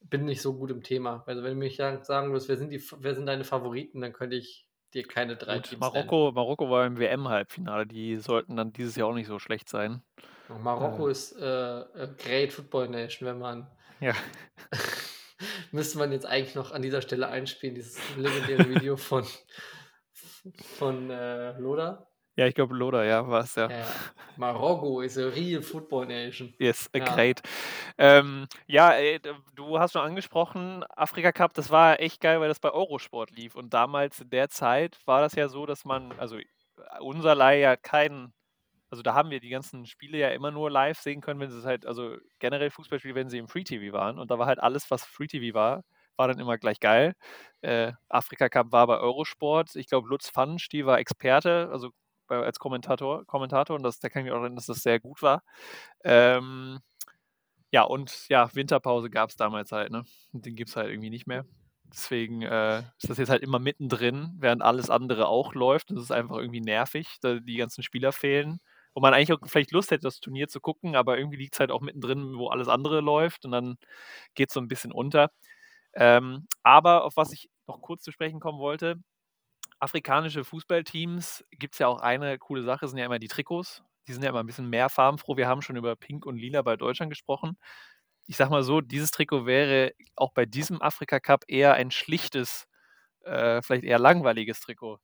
bin nicht so gut im Thema. Also wenn du mich sagen würdest, wer sind, die, wer sind deine Favoriten, dann könnte ich dir keine drei Gut, Teams Marokko, nennen. Marokko war im WM-Halbfinale, die sollten dann dieses Jahr auch nicht so schlecht sein. Marokko äh. ist äh, Great Football Nation, wenn man. Ja. müsste man jetzt eigentlich noch an dieser Stelle einspielen, dieses legendäre Video von, von äh, Loda. Ja, ich glaube Loda, ja, war es ja. ja. Marokko is a real football nation. Yes, ja. great. Ähm, ja, ey, du hast schon angesprochen, Afrika Cup, das war echt geil, weil das bei Eurosport lief. Und damals in der Zeit war das ja so, dass man, also unser Leih ja keinen, also da haben wir die ganzen Spiele ja immer nur live sehen können, wenn sie es halt, also generell Fußballspiele, wenn sie im Free TV waren. Und da war halt alles, was Free TV war, war dann immer gleich geil. Äh, Afrika Cup war bei Eurosport. Ich glaube, Lutz Pfansch, die war Experte, also als Kommentator, Kommentator und das, da kann ich auch erinnern, dass das sehr gut war. Ähm, ja, und ja, Winterpause gab es damals halt, ne? Den gibt es halt irgendwie nicht mehr. Deswegen äh, ist das jetzt halt immer mittendrin, während alles andere auch läuft. Das ist einfach irgendwie nervig, da die ganzen Spieler fehlen. Wo man eigentlich auch vielleicht Lust hätte, das Turnier zu gucken, aber irgendwie liegt es halt auch mittendrin, wo alles andere läuft und dann geht es so ein bisschen unter. Ähm, aber auf was ich noch kurz zu sprechen kommen wollte, afrikanische Fußballteams gibt es ja auch eine coole Sache, sind ja immer die Trikots. Die sind ja immer ein bisschen mehr farbenfroh. Wir haben schon über Pink und Lila bei Deutschland gesprochen. Ich sag mal so, dieses Trikot wäre auch bei diesem Afrika Cup eher ein schlichtes, äh, vielleicht eher langweiliges Trikot.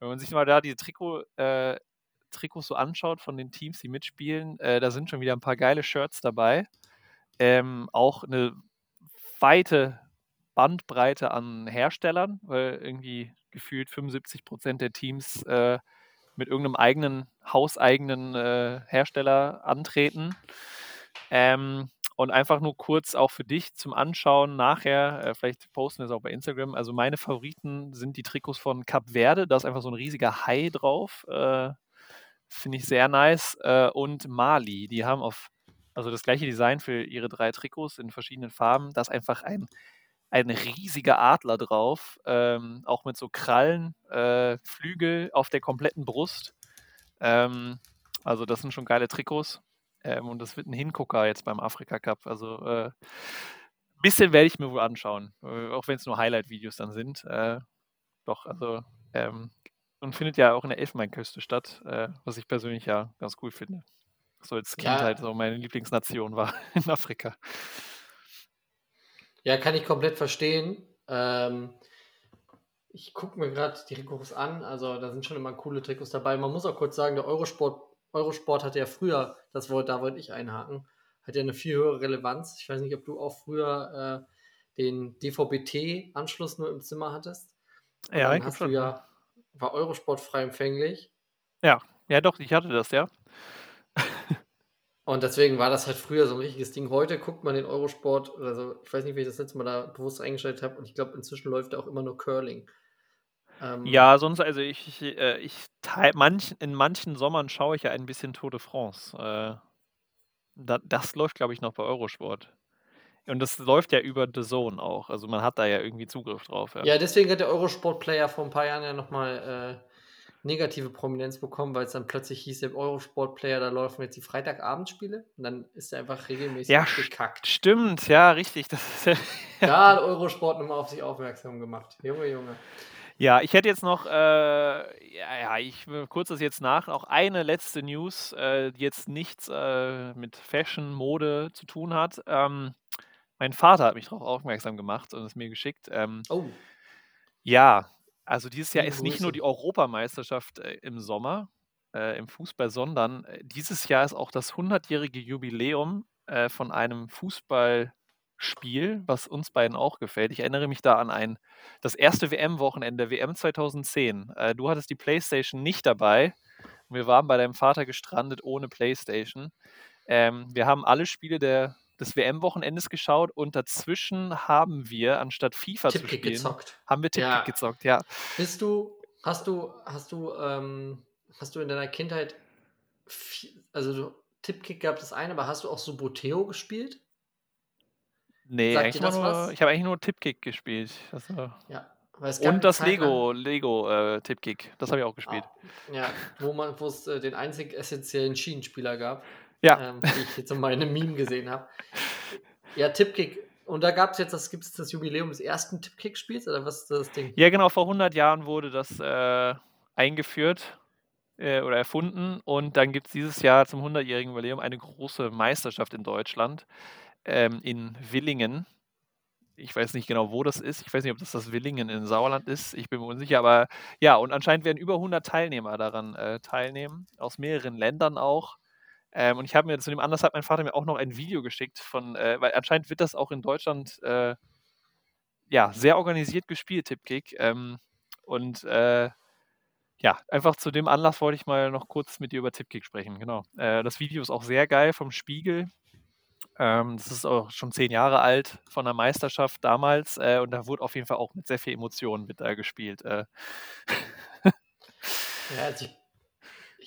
Wenn man sich mal da die Trikot, äh, Trikots so anschaut von den Teams, die mitspielen, äh, da sind schon wieder ein paar geile Shirts dabei. Ähm, auch eine weite Bandbreite an Herstellern, weil irgendwie gefühlt 75 Prozent der Teams äh, mit irgendeinem eigenen, hauseigenen äh, Hersteller antreten. Ähm, und einfach nur kurz auch für dich zum Anschauen nachher, äh, vielleicht posten wir es auch bei Instagram. Also meine Favoriten sind die Trikots von Cap Verde, da ist einfach so ein riesiger Hai drauf. Äh, Finde ich sehr nice. Äh, und Mali, die haben auf, also das gleiche Design für ihre drei Trikots in verschiedenen Farben. Da ist einfach ein ein riesiger Adler drauf, ähm, auch mit so Krallen, äh, Flügel auf der kompletten Brust. Ähm, also das sind schon geile Trikots. Ähm, und das wird ein Hingucker jetzt beim Afrika Cup. Also ein äh, bisschen werde ich mir wohl anschauen, äh, auch wenn es nur Highlight-Videos dann sind. Äh, doch, also ähm, und findet ja auch in der Elfenbeinküste statt, äh, was ich persönlich ja ganz cool finde. So als Kindheit ja. Halt so meine Lieblingsnation war in Afrika. Ja, kann ich komplett verstehen. Ähm, ich gucke mir gerade die Trikots an, also da sind schon immer coole Trikots dabei. Man muss auch kurz sagen, der Eurosport, Eurosport hatte ja früher, das wollte, da wollte ich einhaken, hat ja eine viel höhere Relevanz. Ich weiß nicht, ob du auch früher äh, den DVB-T-Anschluss nur im Zimmer hattest. ja, ich hast du ja, war Eurosport frei empfänglich. Ja, ja doch, ich hatte das, ja. Und deswegen war das halt früher so ein richtiges Ding. Heute guckt man den Eurosport, also ich weiß nicht, wie ich das letzte Mal da bewusst eingeschaltet habe, und ich glaube, inzwischen läuft da auch immer nur Curling. Ähm, ja, sonst, also ich, ich, äh, ich teil, manch, in manchen Sommern schaue ich ja ein bisschen Tour de France. Äh, da, das läuft, glaube ich, noch bei Eurosport. Und das läuft ja über The Zone auch. Also man hat da ja irgendwie Zugriff drauf. Ja, ja deswegen hat der Eurosport-Player vor ein paar Jahren ja nochmal äh, negative Prominenz bekommen, weil es dann plötzlich hieß, im Eurosport-Player, da laufen jetzt die Freitagabendspiele und dann ist er einfach regelmäßig ja, gekackt. Stimmt, ja, richtig. Das ist ja, da hat Eurosport nochmal auf sich aufmerksam gemacht. Junge, Junge. Ja, ich hätte jetzt noch, äh, ja, ja, ich kurz das jetzt nach, auch eine letzte News, äh, die jetzt nichts äh, mit Fashion, Mode zu tun hat. Ähm, mein Vater hat mich darauf aufmerksam gemacht und es mir geschickt. Ähm, oh. Ja, also dieses Jahr ist nicht nur die Europameisterschaft äh, im Sommer äh, im Fußball, sondern äh, dieses Jahr ist auch das 100-jährige Jubiläum äh, von einem Fußballspiel, was uns beiden auch gefällt. Ich erinnere mich da an ein, das erste WM-Wochenende, WM 2010. Äh, du hattest die Playstation nicht dabei. Wir waren bei deinem Vater gestrandet ohne Playstation. Ähm, wir haben alle Spiele der des WM-Wochenendes geschaut und dazwischen haben wir, anstatt FIFA zu spielen, gezockt. haben wir Tipkick ja. gezockt, ja. Bist du, hast du, hast du, ähm, hast du in deiner Kindheit, also du, Tipkick gab es eine, aber hast du auch so Boteo gespielt? Nee, eigentlich nur, ich habe eigentlich nur Tipkick gespielt. Also, ja. Und das Lego, Lego äh, Tipkick, das habe ich auch gespielt. Ah, ja, wo man, wo es äh, den einzig essentiellen Schienenspieler gab. Ja. Ähm, die ich jetzt in meinem Meme gesehen habe. Ja, Tipkick. Und da gab es jetzt, das gibt es das Jubiläum des ersten Tipkick-Spiels, oder was ist das Ding? Ja, genau, vor 100 Jahren wurde das äh, eingeführt äh, oder erfunden. Und dann gibt es dieses Jahr zum 100-jährigen Jubiläum eine große Meisterschaft in Deutschland, ähm, in Willingen. Ich weiß nicht genau, wo das ist. Ich weiß nicht, ob das das Willingen in Sauerland ist. Ich bin mir unsicher. Aber ja, und anscheinend werden über 100 Teilnehmer daran äh, teilnehmen, aus mehreren Ländern auch. Ähm, und ich habe mir zu dem Anlass hat mein Vater mir auch noch ein Video geschickt von, äh, weil anscheinend wird das auch in Deutschland äh, ja sehr organisiert gespielt, Tipkick. Ähm, und äh, ja, einfach zu dem Anlass wollte ich mal noch kurz mit dir über Tipkick sprechen. Genau. Äh, das Video ist auch sehr geil vom Spiegel. Ähm, das ist auch schon zehn Jahre alt von der Meisterschaft damals äh, und da wurde auf jeden Fall auch mit sehr viel Emotionen mit da gespielt. Äh. Ja, also ich,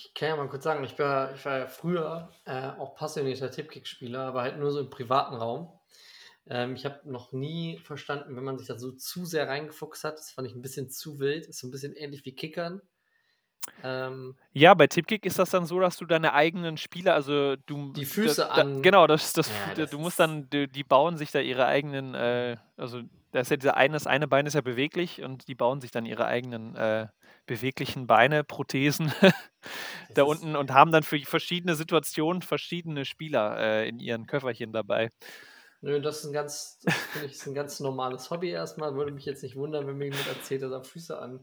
ich kann ja mal kurz sagen, ich war, ich war ja früher äh, auch passionierter Tippkick-Spieler, aber halt nur so im privaten Raum. Ähm, ich habe noch nie verstanden, wenn man sich da so zu sehr reingefuchst hat. Das fand ich ein bisschen zu wild. Ist so ein bisschen ähnlich wie Kickern. Ähm, ja, bei Tipkick ist das dann so, dass du deine eigenen Spieler, also du die Füße da, an. genau, das, das, ja, das du musst dann, die, die, bauen sich da ihre eigenen, äh, also da ist ja dieser eine, das eine Bein ist ja beweglich und die bauen sich dann ihre eigenen äh, beweglichen Beine, Prothesen da unten und haben dann für verschiedene Situationen verschiedene Spieler äh, in ihren Köfferchen dabei. Nö, das ist ein ganz, finde ich, ist ein ganz normales Hobby erstmal. Würde mich jetzt nicht wundern, wenn mir jemand erzählt, dass er Füße an,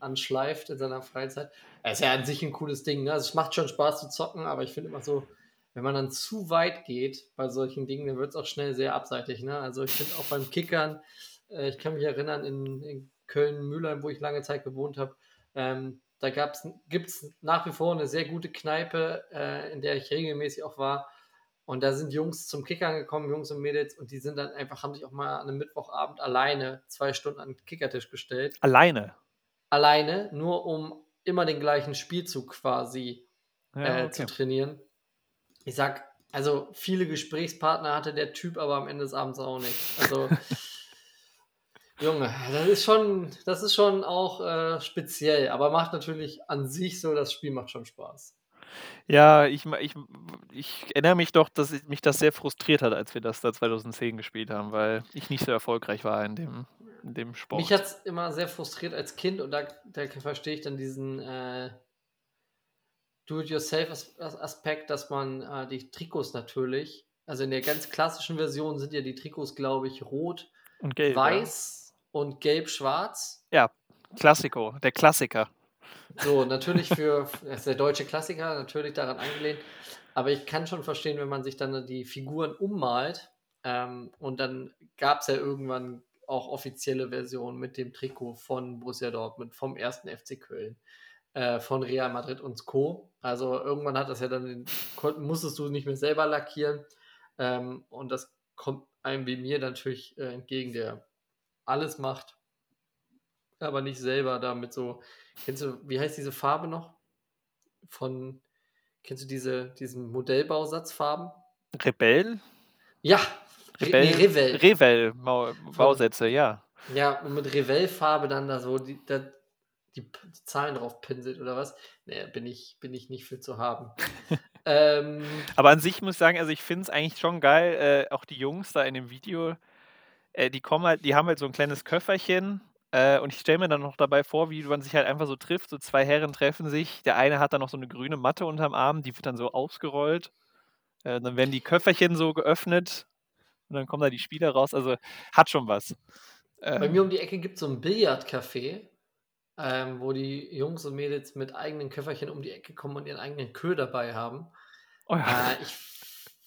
anschleift in seiner Freizeit. Das ist ja an sich ein cooles Ding. Ne? Also es macht schon Spaß zu zocken, aber ich finde immer so, wenn man dann zu weit geht bei solchen Dingen, dann wird es auch schnell sehr abseitig. Ne? Also ich finde auch beim Kickern, äh, ich kann mich erinnern, in, in Köln-Mühlheim, wo ich lange Zeit gewohnt habe, ähm, da gibt es nach wie vor eine sehr gute Kneipe, äh, in der ich regelmäßig auch war. Und da sind Jungs zum Kickern gekommen, Jungs und Mädels, und die sind dann einfach, haben sich auch mal an einem Mittwochabend alleine zwei Stunden an den Kickertisch gestellt. Alleine? Alleine, nur um immer den gleichen Spielzug quasi ja, äh, okay. zu trainieren. Ich sag, also viele Gesprächspartner hatte der Typ, aber am Ende des Abends auch nicht. Also Junge, das ist schon, das ist schon auch äh, speziell, aber macht natürlich an sich so, das Spiel macht schon Spaß. Ja, ich, ich, ich erinnere mich doch, dass ich, mich das sehr frustriert hat, als wir das da 2010 gespielt haben, weil ich nicht so erfolgreich war in dem, in dem Sport. Mich hat es immer sehr frustriert als Kind und da, da verstehe ich dann diesen äh, Do-it-yourself-Aspekt, dass man äh, die Trikots natürlich, also in der ganz klassischen Version sind ja die Trikots, glaube ich, rot, und gelb, weiß und gelb-schwarz. Ja, Klassiko, der Klassiker. So, natürlich für, das ist der deutsche Klassiker, natürlich daran angelehnt. Aber ich kann schon verstehen, wenn man sich dann die Figuren ummalt. Ähm, und dann gab es ja irgendwann auch offizielle Versionen mit dem Trikot von Borussia Dortmund, vom ersten FC Köln, äh, von Real Madrid und Co. Also irgendwann hat das ja dann, musstest du nicht mehr selber lackieren. Ähm, und das kommt einem wie mir natürlich äh, entgegen, der alles macht, aber nicht selber damit so. Kennst du, wie heißt diese Farbe noch? Von, kennst du diese, diesen Modellbausatzfarben? Rebell? Ja, Rebell, nee, Revell. Revell Bausätze, ja. Ja, und mit Revell-Farbe dann da so die, da, die, die, Zahlen drauf pinselt oder was? Nee, bin ich, bin ich nicht für zu haben. ähm, Aber an sich muss ich sagen, also ich finde es eigentlich schon geil, äh, auch die Jungs da in dem Video, äh, die kommen halt, die haben halt so ein kleines Köfferchen äh, und ich stelle mir dann noch dabei vor, wie man sich halt einfach so trifft. So zwei Herren treffen sich. Der eine hat dann noch so eine grüne Matte unterm Arm, die wird dann so ausgerollt. Äh, dann werden die Köfferchen so geöffnet und dann kommen da die Spieler raus. Also hat schon was. Ähm, Bei mir um die Ecke gibt es so ein Billardcafé, ähm, wo die Jungs und Mädels mit eigenen Köfferchen um die Ecke kommen und ihren eigenen Kö dabei haben. Oh ja. äh, ich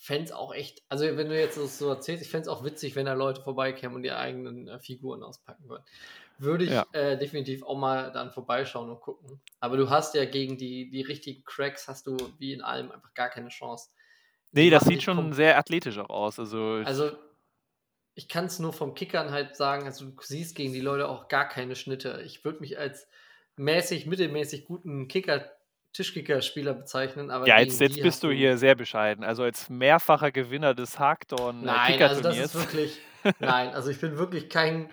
fände es auch echt, also wenn du jetzt so erzählst, ich fände es auch witzig, wenn da Leute vorbeikämen und ihre eigenen äh, Figuren auspacken würden. Würde ich ja. äh, definitiv auch mal dann vorbeischauen und gucken. Aber du hast ja gegen die, die richtigen Cracks, hast du wie in allem einfach gar keine Chance. Nee, das sieht schon sehr athletisch auch aus. Also, also ich kann es nur vom Kickern halt sagen, also du siehst gegen die Leute auch gar keine Schnitte. Ich würde mich als mäßig, mittelmäßig guten Kicker Tischkicker-Spieler bezeichnen. Aber ja, jetzt, jetzt bist du hier sehr bescheiden. Also als mehrfacher Gewinner des Hagdorn äh, Nein, also das ist wirklich. nein, also ich bin wirklich kein,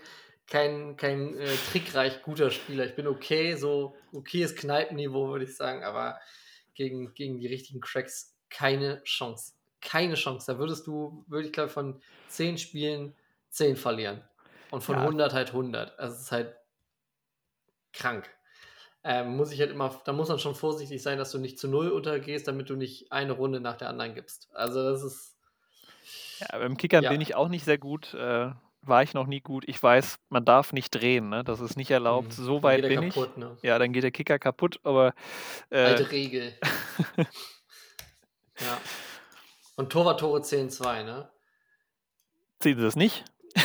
kein, kein äh, trickreich guter Spieler. Ich bin okay, so okayes Kneipenniveau, würde ich sagen, aber gegen, gegen die richtigen Cracks keine Chance. Keine Chance. Da würdest du, würde ich glaube, von 10 Spielen 10 verlieren. Und von ja. 100 halt 100. Also es ist halt krank ähm, muss ich halt immer, da muss man schon vorsichtig sein, dass du nicht zu null untergehst, damit du nicht eine Runde nach der anderen gibst. Also das ist. Ja, beim Kickern ja. bin ich auch nicht sehr gut. Äh, war ich noch nie gut. Ich weiß, man darf nicht drehen, ne? Das ist nicht erlaubt. Mhm. So weit bin kaputt, ich. Ne? Ja, dann geht der Kicker kaputt, aber. Äh, Alte Regel. ja. Und Torwart-Tore 10-2, ne? Zählt das nicht?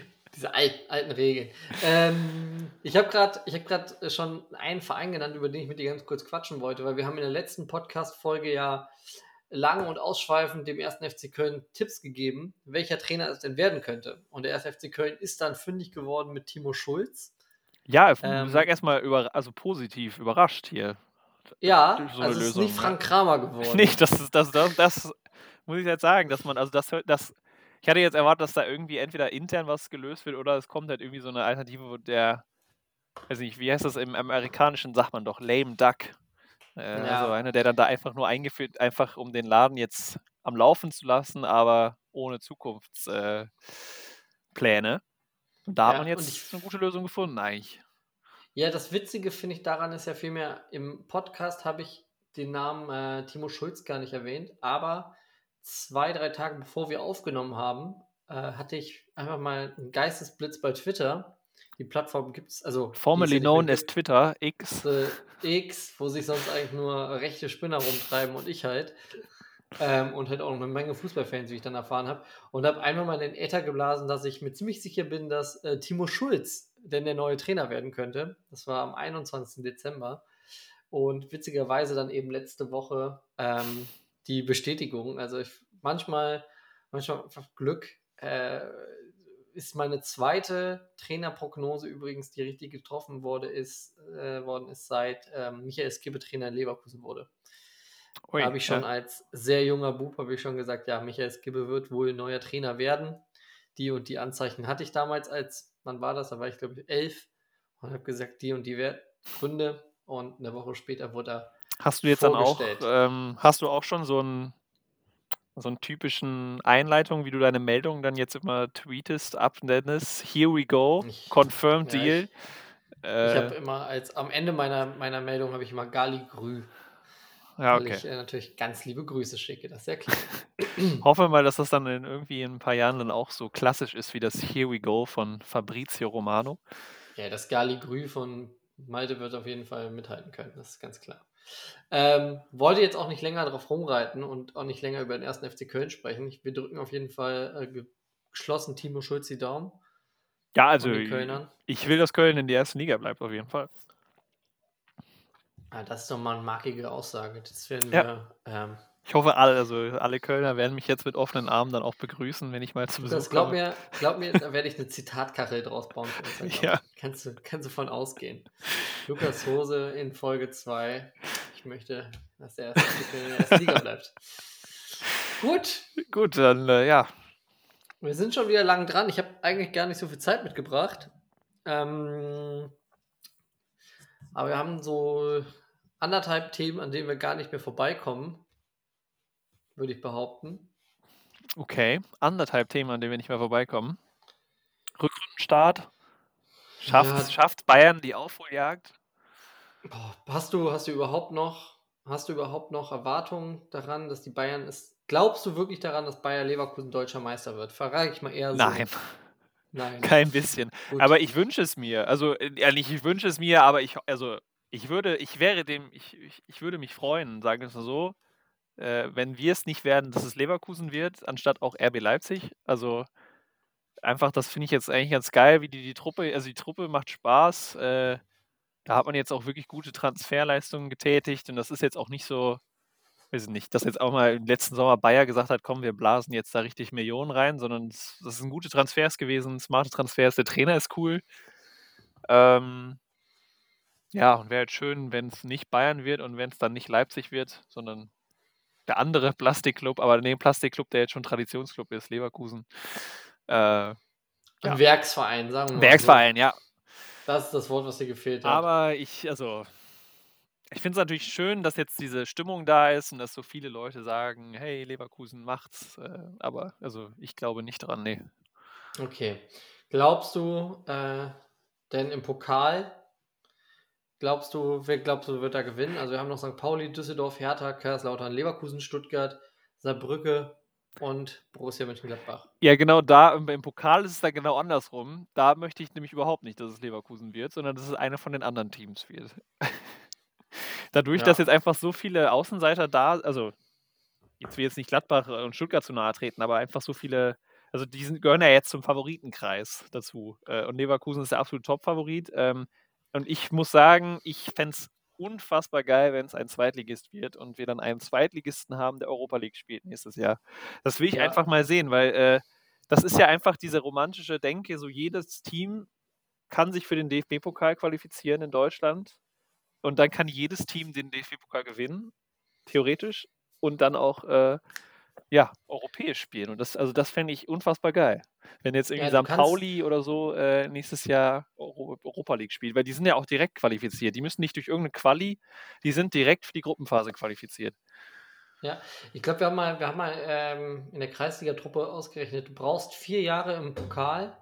Diese alten, alten Regeln. Ähm, ich habe gerade hab schon einen Verein genannt, über den ich mit dir ganz kurz quatschen wollte, weil wir haben in der letzten Podcast-Folge ja lang und ausschweifend dem ersten FC Köln Tipps gegeben, welcher Trainer es denn werden könnte. Und der erste FC Köln ist dann fündig geworden mit Timo Schulz. Ja, ähm, sag erstmal über, also positiv überrascht hier. Ja, so also es ist nicht ne? Frank Kramer geworden. Nicht, das, ist, das, das, das muss ich jetzt sagen, dass man, also das, das, ich hatte jetzt erwartet, dass da irgendwie entweder intern was gelöst wird oder es kommt halt irgendwie so eine Alternative, wo der, weiß nicht, wie heißt das im Amerikanischen, sagt man doch, lame duck. Äh, ja. Also einer, der dann da einfach nur eingeführt, einfach um den Laden jetzt am Laufen zu lassen, aber ohne Zukunftspläne. Äh, und da ja, hat man jetzt ich, eine gute Lösung gefunden eigentlich. Ja, das Witzige finde ich daran ist ja vielmehr, im Podcast habe ich den Namen äh, Timo Schulz gar nicht erwähnt, aber zwei, drei Tage bevor wir aufgenommen haben, äh, hatte ich einfach mal einen Geistesblitz bei Twitter. Die Plattform gibt es, also. Formerly known as Twitter, X. Äh, X, wo sich sonst eigentlich nur rechte Spinner rumtreiben und ich halt. Ähm, und halt auch eine Menge Fußballfans, wie ich dann erfahren habe. Und habe einmal mal in den Äther geblasen, dass ich mir ziemlich sicher bin, dass äh, Timo Schulz denn der neue Trainer werden könnte. Das war am 21. Dezember. Und witzigerweise dann eben letzte Woche ähm, die Bestätigung. Also ich, manchmal, manchmal einfach Glück. Äh, ist meine zweite Trainerprognose übrigens, die richtig getroffen wurde, ist, äh, worden ist, seit ähm, Michael Skibbe Trainer in Leverkusen wurde. Ui, da habe ich schon ja. als sehr junger Bub habe ich schon gesagt, ja, Michael Skibbe wird wohl neuer Trainer werden. Die und die Anzeichen hatte ich damals als, wann war das? Da war ich glaube ich elf und habe gesagt, die und die Gründe und eine Woche später wurde er Hast du jetzt dann auch, ähm, hast du auch schon so einen so einen typischen Einleitung, wie du deine Meldung dann jetzt immer tweetest, abnennest, here we go, ich, confirmed ja, deal. Ich, äh, ich habe immer als am Ende meiner, meiner Meldung habe ich immer Gali Grü. Ja, okay. Weil ich äh, natürlich ganz liebe Grüße schicke, das ist ja klar. Hoffe mal, dass das dann in irgendwie in ein paar Jahren dann auch so klassisch ist wie das Here We Go von Fabrizio Romano. Ja, das Gali Grü von Malte wird auf jeden Fall mithalten können, das ist ganz klar. Ähm, wollte jetzt auch nicht länger darauf rumreiten und auch nicht länger über den ersten FC Köln sprechen. Ich, wir drücken auf jeden Fall äh, geschlossen Timo Schulz die Daumen. Ja, also ich will, dass Köln in der ersten Liga bleibt, auf jeden Fall. Ja, das ist doch mal eine markige Aussage. Das werden wir ja. ähm, ich hoffe, alle, also alle Kölner werden mich jetzt mit offenen Armen dann auch begrüßen, wenn ich mal zu Besuch das glaub komme. Mir, glaub mir, da werde ich eine Zitatkachel draus bauen. ja. Kannst du, kannst du von ausgehen. Lukas Hose in Folge 2. Ich möchte, dass der erste in der ersten Liga bleibt. Gut. Gut, dann äh, ja. Wir sind schon wieder lang dran. Ich habe eigentlich gar nicht so viel Zeit mitgebracht. Ähm, aber wir haben so anderthalb Themen, an denen wir gar nicht mehr vorbeikommen würde ich behaupten. Okay, anderthalb Themen, an denen wir nicht mehr vorbeikommen. Rückrundenstart. Schafft, ja. schafft Bayern die Aufholjagd? Hast du, hast du überhaupt noch, hast du überhaupt noch Erwartungen daran, dass die Bayern ist? Glaubst du wirklich daran, dass Bayer Leverkusen deutscher Meister wird? Frage ich mal eher so. Nein. Nein. Kein bisschen. Gut. Aber ich wünsche es mir. Also, äh, nicht ich wünsche es mir, aber ich, also, ich würde, ich wäre dem, ich, ich, ich würde mich freuen, sagen wir es mal so, äh, wenn wir es nicht werden, dass es Leverkusen wird, anstatt auch RB Leipzig. Also einfach, das finde ich jetzt eigentlich ganz geil, wie die, die Truppe, also die Truppe macht Spaß. Äh, da hat man jetzt auch wirklich gute Transferleistungen getätigt und das ist jetzt auch nicht so, weiß ich nicht, dass jetzt auch mal im letzten Sommer Bayer gesagt hat, komm, wir blasen jetzt da richtig Millionen rein, sondern das, das sind gute Transfers gewesen, smarte Transfers, der Trainer ist cool. Ähm, ja, und wäre halt schön, wenn es nicht Bayern wird und wenn es dann nicht Leipzig wird, sondern der andere Plastikclub, aber neben Plastikclub, der jetzt schon Traditionsclub ist, Leverkusen. Äh, ja. Ein Werksverein, sagen wir mal. Werksverein, so. ja. Das ist das Wort, was dir gefehlt hat. Aber ich, also, ich finde es natürlich schön, dass jetzt diese Stimmung da ist und dass so viele Leute sagen, hey, Leverkusen macht's. Äh, aber, also, ich glaube nicht dran, nee. Okay. Glaubst du äh, denn im Pokal glaubst du, wer glaubst du, wird da gewinnen? Also wir haben noch St. Pauli, Düsseldorf, Hertha, Kaiserslautern, Leverkusen, Stuttgart, Saarbrücke und Borussia Mönchengladbach. Ja, genau da, im Pokal ist es da genau andersrum. Da möchte ich nämlich überhaupt nicht, dass es Leverkusen wird, sondern dass es einer von den anderen Teams wird. Dadurch, ja. dass jetzt einfach so viele Außenseiter da, also jetzt will jetzt nicht Gladbach und Stuttgart zu nahe treten, aber einfach so viele, also die sind, gehören ja jetzt zum Favoritenkreis dazu. Äh, und Leverkusen ist der absolute Top-Favorit. Und ich muss sagen, ich fände es unfassbar geil, wenn es ein Zweitligist wird und wir dann einen Zweitligisten haben, der Europa League spielt nächstes Jahr. Das will ich Ja. einfach mal sehen, weil äh, das ist ja einfach diese romantische Denke, so jedes Team kann sich für den DFB-Pokal qualifizieren in Deutschland und dann kann jedes Team den DFB-Pokal gewinnen, theoretisch, und dann auch äh, ja, europäisch spielen. Und das, also das fände ich unfassbar geil. Wenn jetzt irgendwie Ja, St. Pauli oder so äh, nächstes Jahr Euro Europa League spielt, weil die sind ja auch direkt qualifiziert. Die müssen nicht durch irgendeine Quali, die sind direkt für die Gruppenphase qualifiziert. Ja, ich glaube, wir haben mal, wir haben mal ähm, in der Kreisliga-Truppe ausgerechnet, du brauchst vier Jahre im Pokal,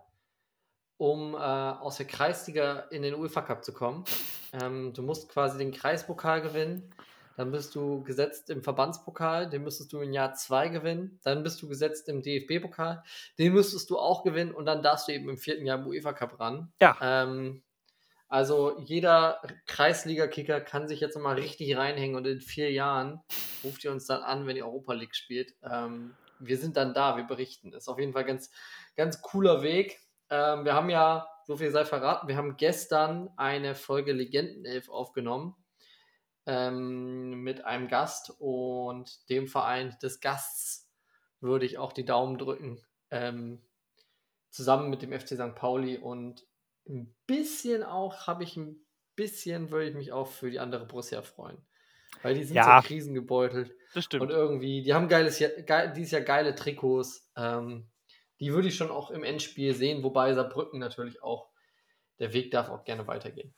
um äh, aus der Kreisliga in den UEFA Cup zu kommen. Ähm, du musst quasi den Kreispokal gewinnen, dann bist du gesetzt im Verbandspokal, den müsstest du in Jahr zwei gewinnen, dann bist du gesetzt im DFB-Pokal, den müsstest du auch gewinnen und dann darfst du eben im vierten Jahr im UEFA Cup ran. Ja. Ähm, also jeder Kreisliga-Kicker kann sich jetzt nochmal richtig reinhängen und in vier Jahren ruft ihr uns dann an, wenn die Europa League spielt. Ähm, wir sind dann da, wir berichten. Ist auf jeden Fall ganz, ganz cooler Weg. Ähm, wir haben ja, so viel sei verraten, wir haben gestern eine Folge Legendenelf aufgenommen ähm, mit einem Gast und dem Verein des Gasts würde ich auch die Daumen drücken. Ähm, zusammen mit dem FC St. Pauli und ein bisschen auch, habe ich ein bisschen, würde ich mich auch für die andere Borussia freuen. Weil die sind Ja. so krisengebeutelt. Das stimmt. Und irgendwie, die haben geiles, geil, dieses Jahr geile Trikots. Ähm, die würde ich schon auch im Endspiel sehen, wobei Saarbrücken natürlich auch, der Weg darf auch gerne weitergehen.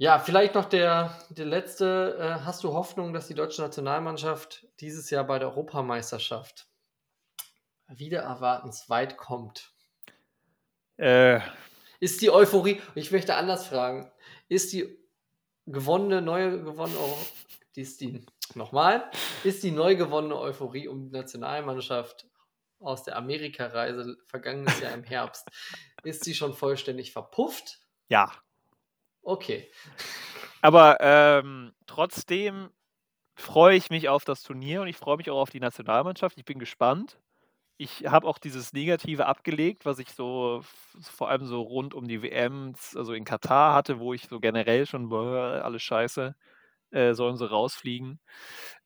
Ja, vielleicht noch der, der letzte. Äh, hast du Hoffnung, dass die deutsche Nationalmannschaft dieses Jahr bei der Europameisterschaft wieder erwartens weit kommt? Äh, Ist die Euphorie, ich möchte anders fragen, ist die gewonnene, neue gewonnene, Eu- die ist die, nochmal, ist die neu gewonnene Euphorie um die Nationalmannschaft aus der Amerikareise vergangenes Jahr im Herbst, ist sie schon vollständig verpufft? ja. Okay. Aber ähm, trotzdem freue ich mich auf das Turnier und ich freue mich auch auf die Nationalmannschaft. Ich bin gespannt. Ich habe auch dieses Negative abgelegt, was ich so vor allem so rund um die WMs, also in Katar hatte, wo ich so generell schon, boah, alles scheiße, äh, sollen sie rausfliegen.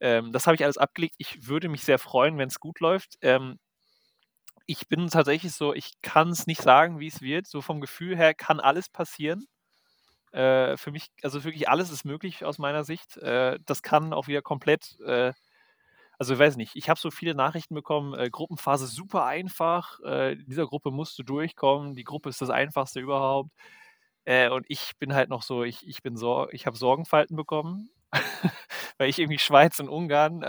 Ähm, das habe ich alles abgelegt. Ich würde mich sehr freuen, wenn es gut läuft. Ähm, ich bin tatsächlich so, ich kann es nicht sagen, wie es wird. So vom Gefühl her kann alles passieren. Äh, für mich, also wirklich alles ist möglich aus meiner Sicht. Äh, das kann auch wieder komplett, äh, also ich weiß nicht, ich habe so viele Nachrichten bekommen, äh, Gruppenphase super einfach, äh, in dieser Gruppe musst du durchkommen, die Gruppe ist das einfachste überhaupt. Äh, und ich bin halt noch so, ich, ich bin Sor ich habe Sorgenfalten bekommen, weil ich irgendwie Schweiz und Ungarn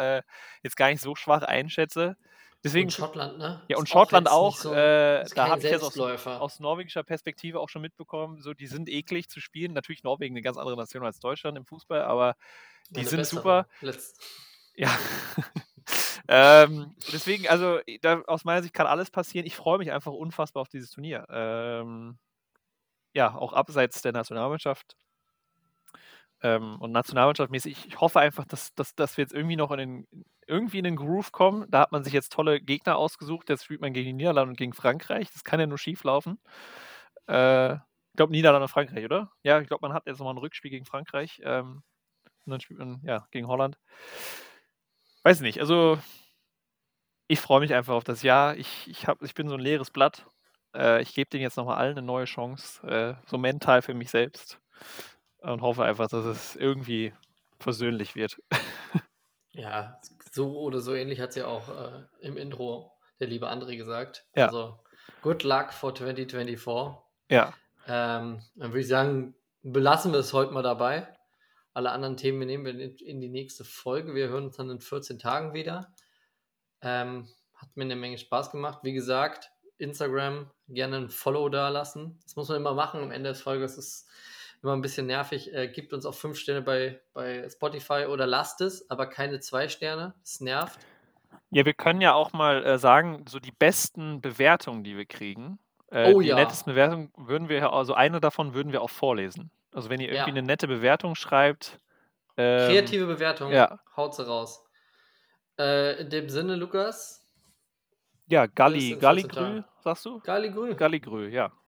jetzt gar nicht so schwach einschätze. Deswegen, und Schottland, ne? ja, und Ist Schottland auch, so- äh, da habe ich jetzt aus, aus norwegischer Perspektive auch schon mitbekommen, so die sind eklig zu spielen. Natürlich Norwegen eine ganz andere Nation als Deutschland im Fußball, aber die Eine sind bessere. super. Letzt, Ja. ähm, deswegen, also da, aus meiner Sicht kann alles passieren. Ich freue mich einfach unfassbar auf dieses Turnier. Ähm, ja, auch abseits der Nationalmannschaft. Ähm, und Nationalmannschaftsmäßig, ich hoffe einfach, dass, dass, dass wir jetzt irgendwie noch in den, irgendwie in den Groove kommen. Da hat man sich jetzt tolle Gegner ausgesucht. Jetzt spielt man gegen die Niederlande und gegen Frankreich. Das kann ja nur schief laufen. Äh, ich glaube, Niederlande und Frankreich, oder? Ja, ich glaube, man hat jetzt nochmal ein Rückspiel gegen Frankreich. Ähm, und dann spielt man, ja, gegen Holland. Weiß nicht, also ich freue mich einfach auf das Jahr. Ich, ich, hab, ich bin so ein leeres Blatt. Äh, ich gebe denen jetzt nochmal allen eine neue Chance, äh, so mental für mich selbst. Und hoffe einfach, dass es irgendwie versöhnlich wird. ja, so oder so ähnlich hat sie auch äh, im Intro der liebe André gesagt. Ja. Also, good luck for 2024. Ja, Ähm, dann würde ich sagen, belassen wir es heute mal dabei. Alle anderen Themen nehmen wir in, in die nächste Folge. Wir hören uns dann in 14 Tagen wieder. Ähm, hat mir eine Menge Spaß gemacht. Wie gesagt, Instagram gerne ein Follow da lassen. Das muss man immer machen am Ende des Folges. Ist immer ein bisschen nervig. Äh, gibt uns auch fünf Sterne bei, bei Spotify oder lasst es, aber keine zwei Sterne. Das nervt. Ja, wir können ja auch mal äh, sagen, so die besten Bewertungen, die wir kriegen. Äh, Oh die ja. nettesten Bewertungen würden wir, also eine davon würden wir auch vorlesen. Also wenn ihr irgendwie Ja. eine nette Bewertung schreibt. Ähm, Kreative Bewertung. ja. Haut sie raus. Äh, in dem Sinne, Lukas, Ja, Galli, in 14 Galligrü, sagst du? Galli Grü. Galligrü, ja.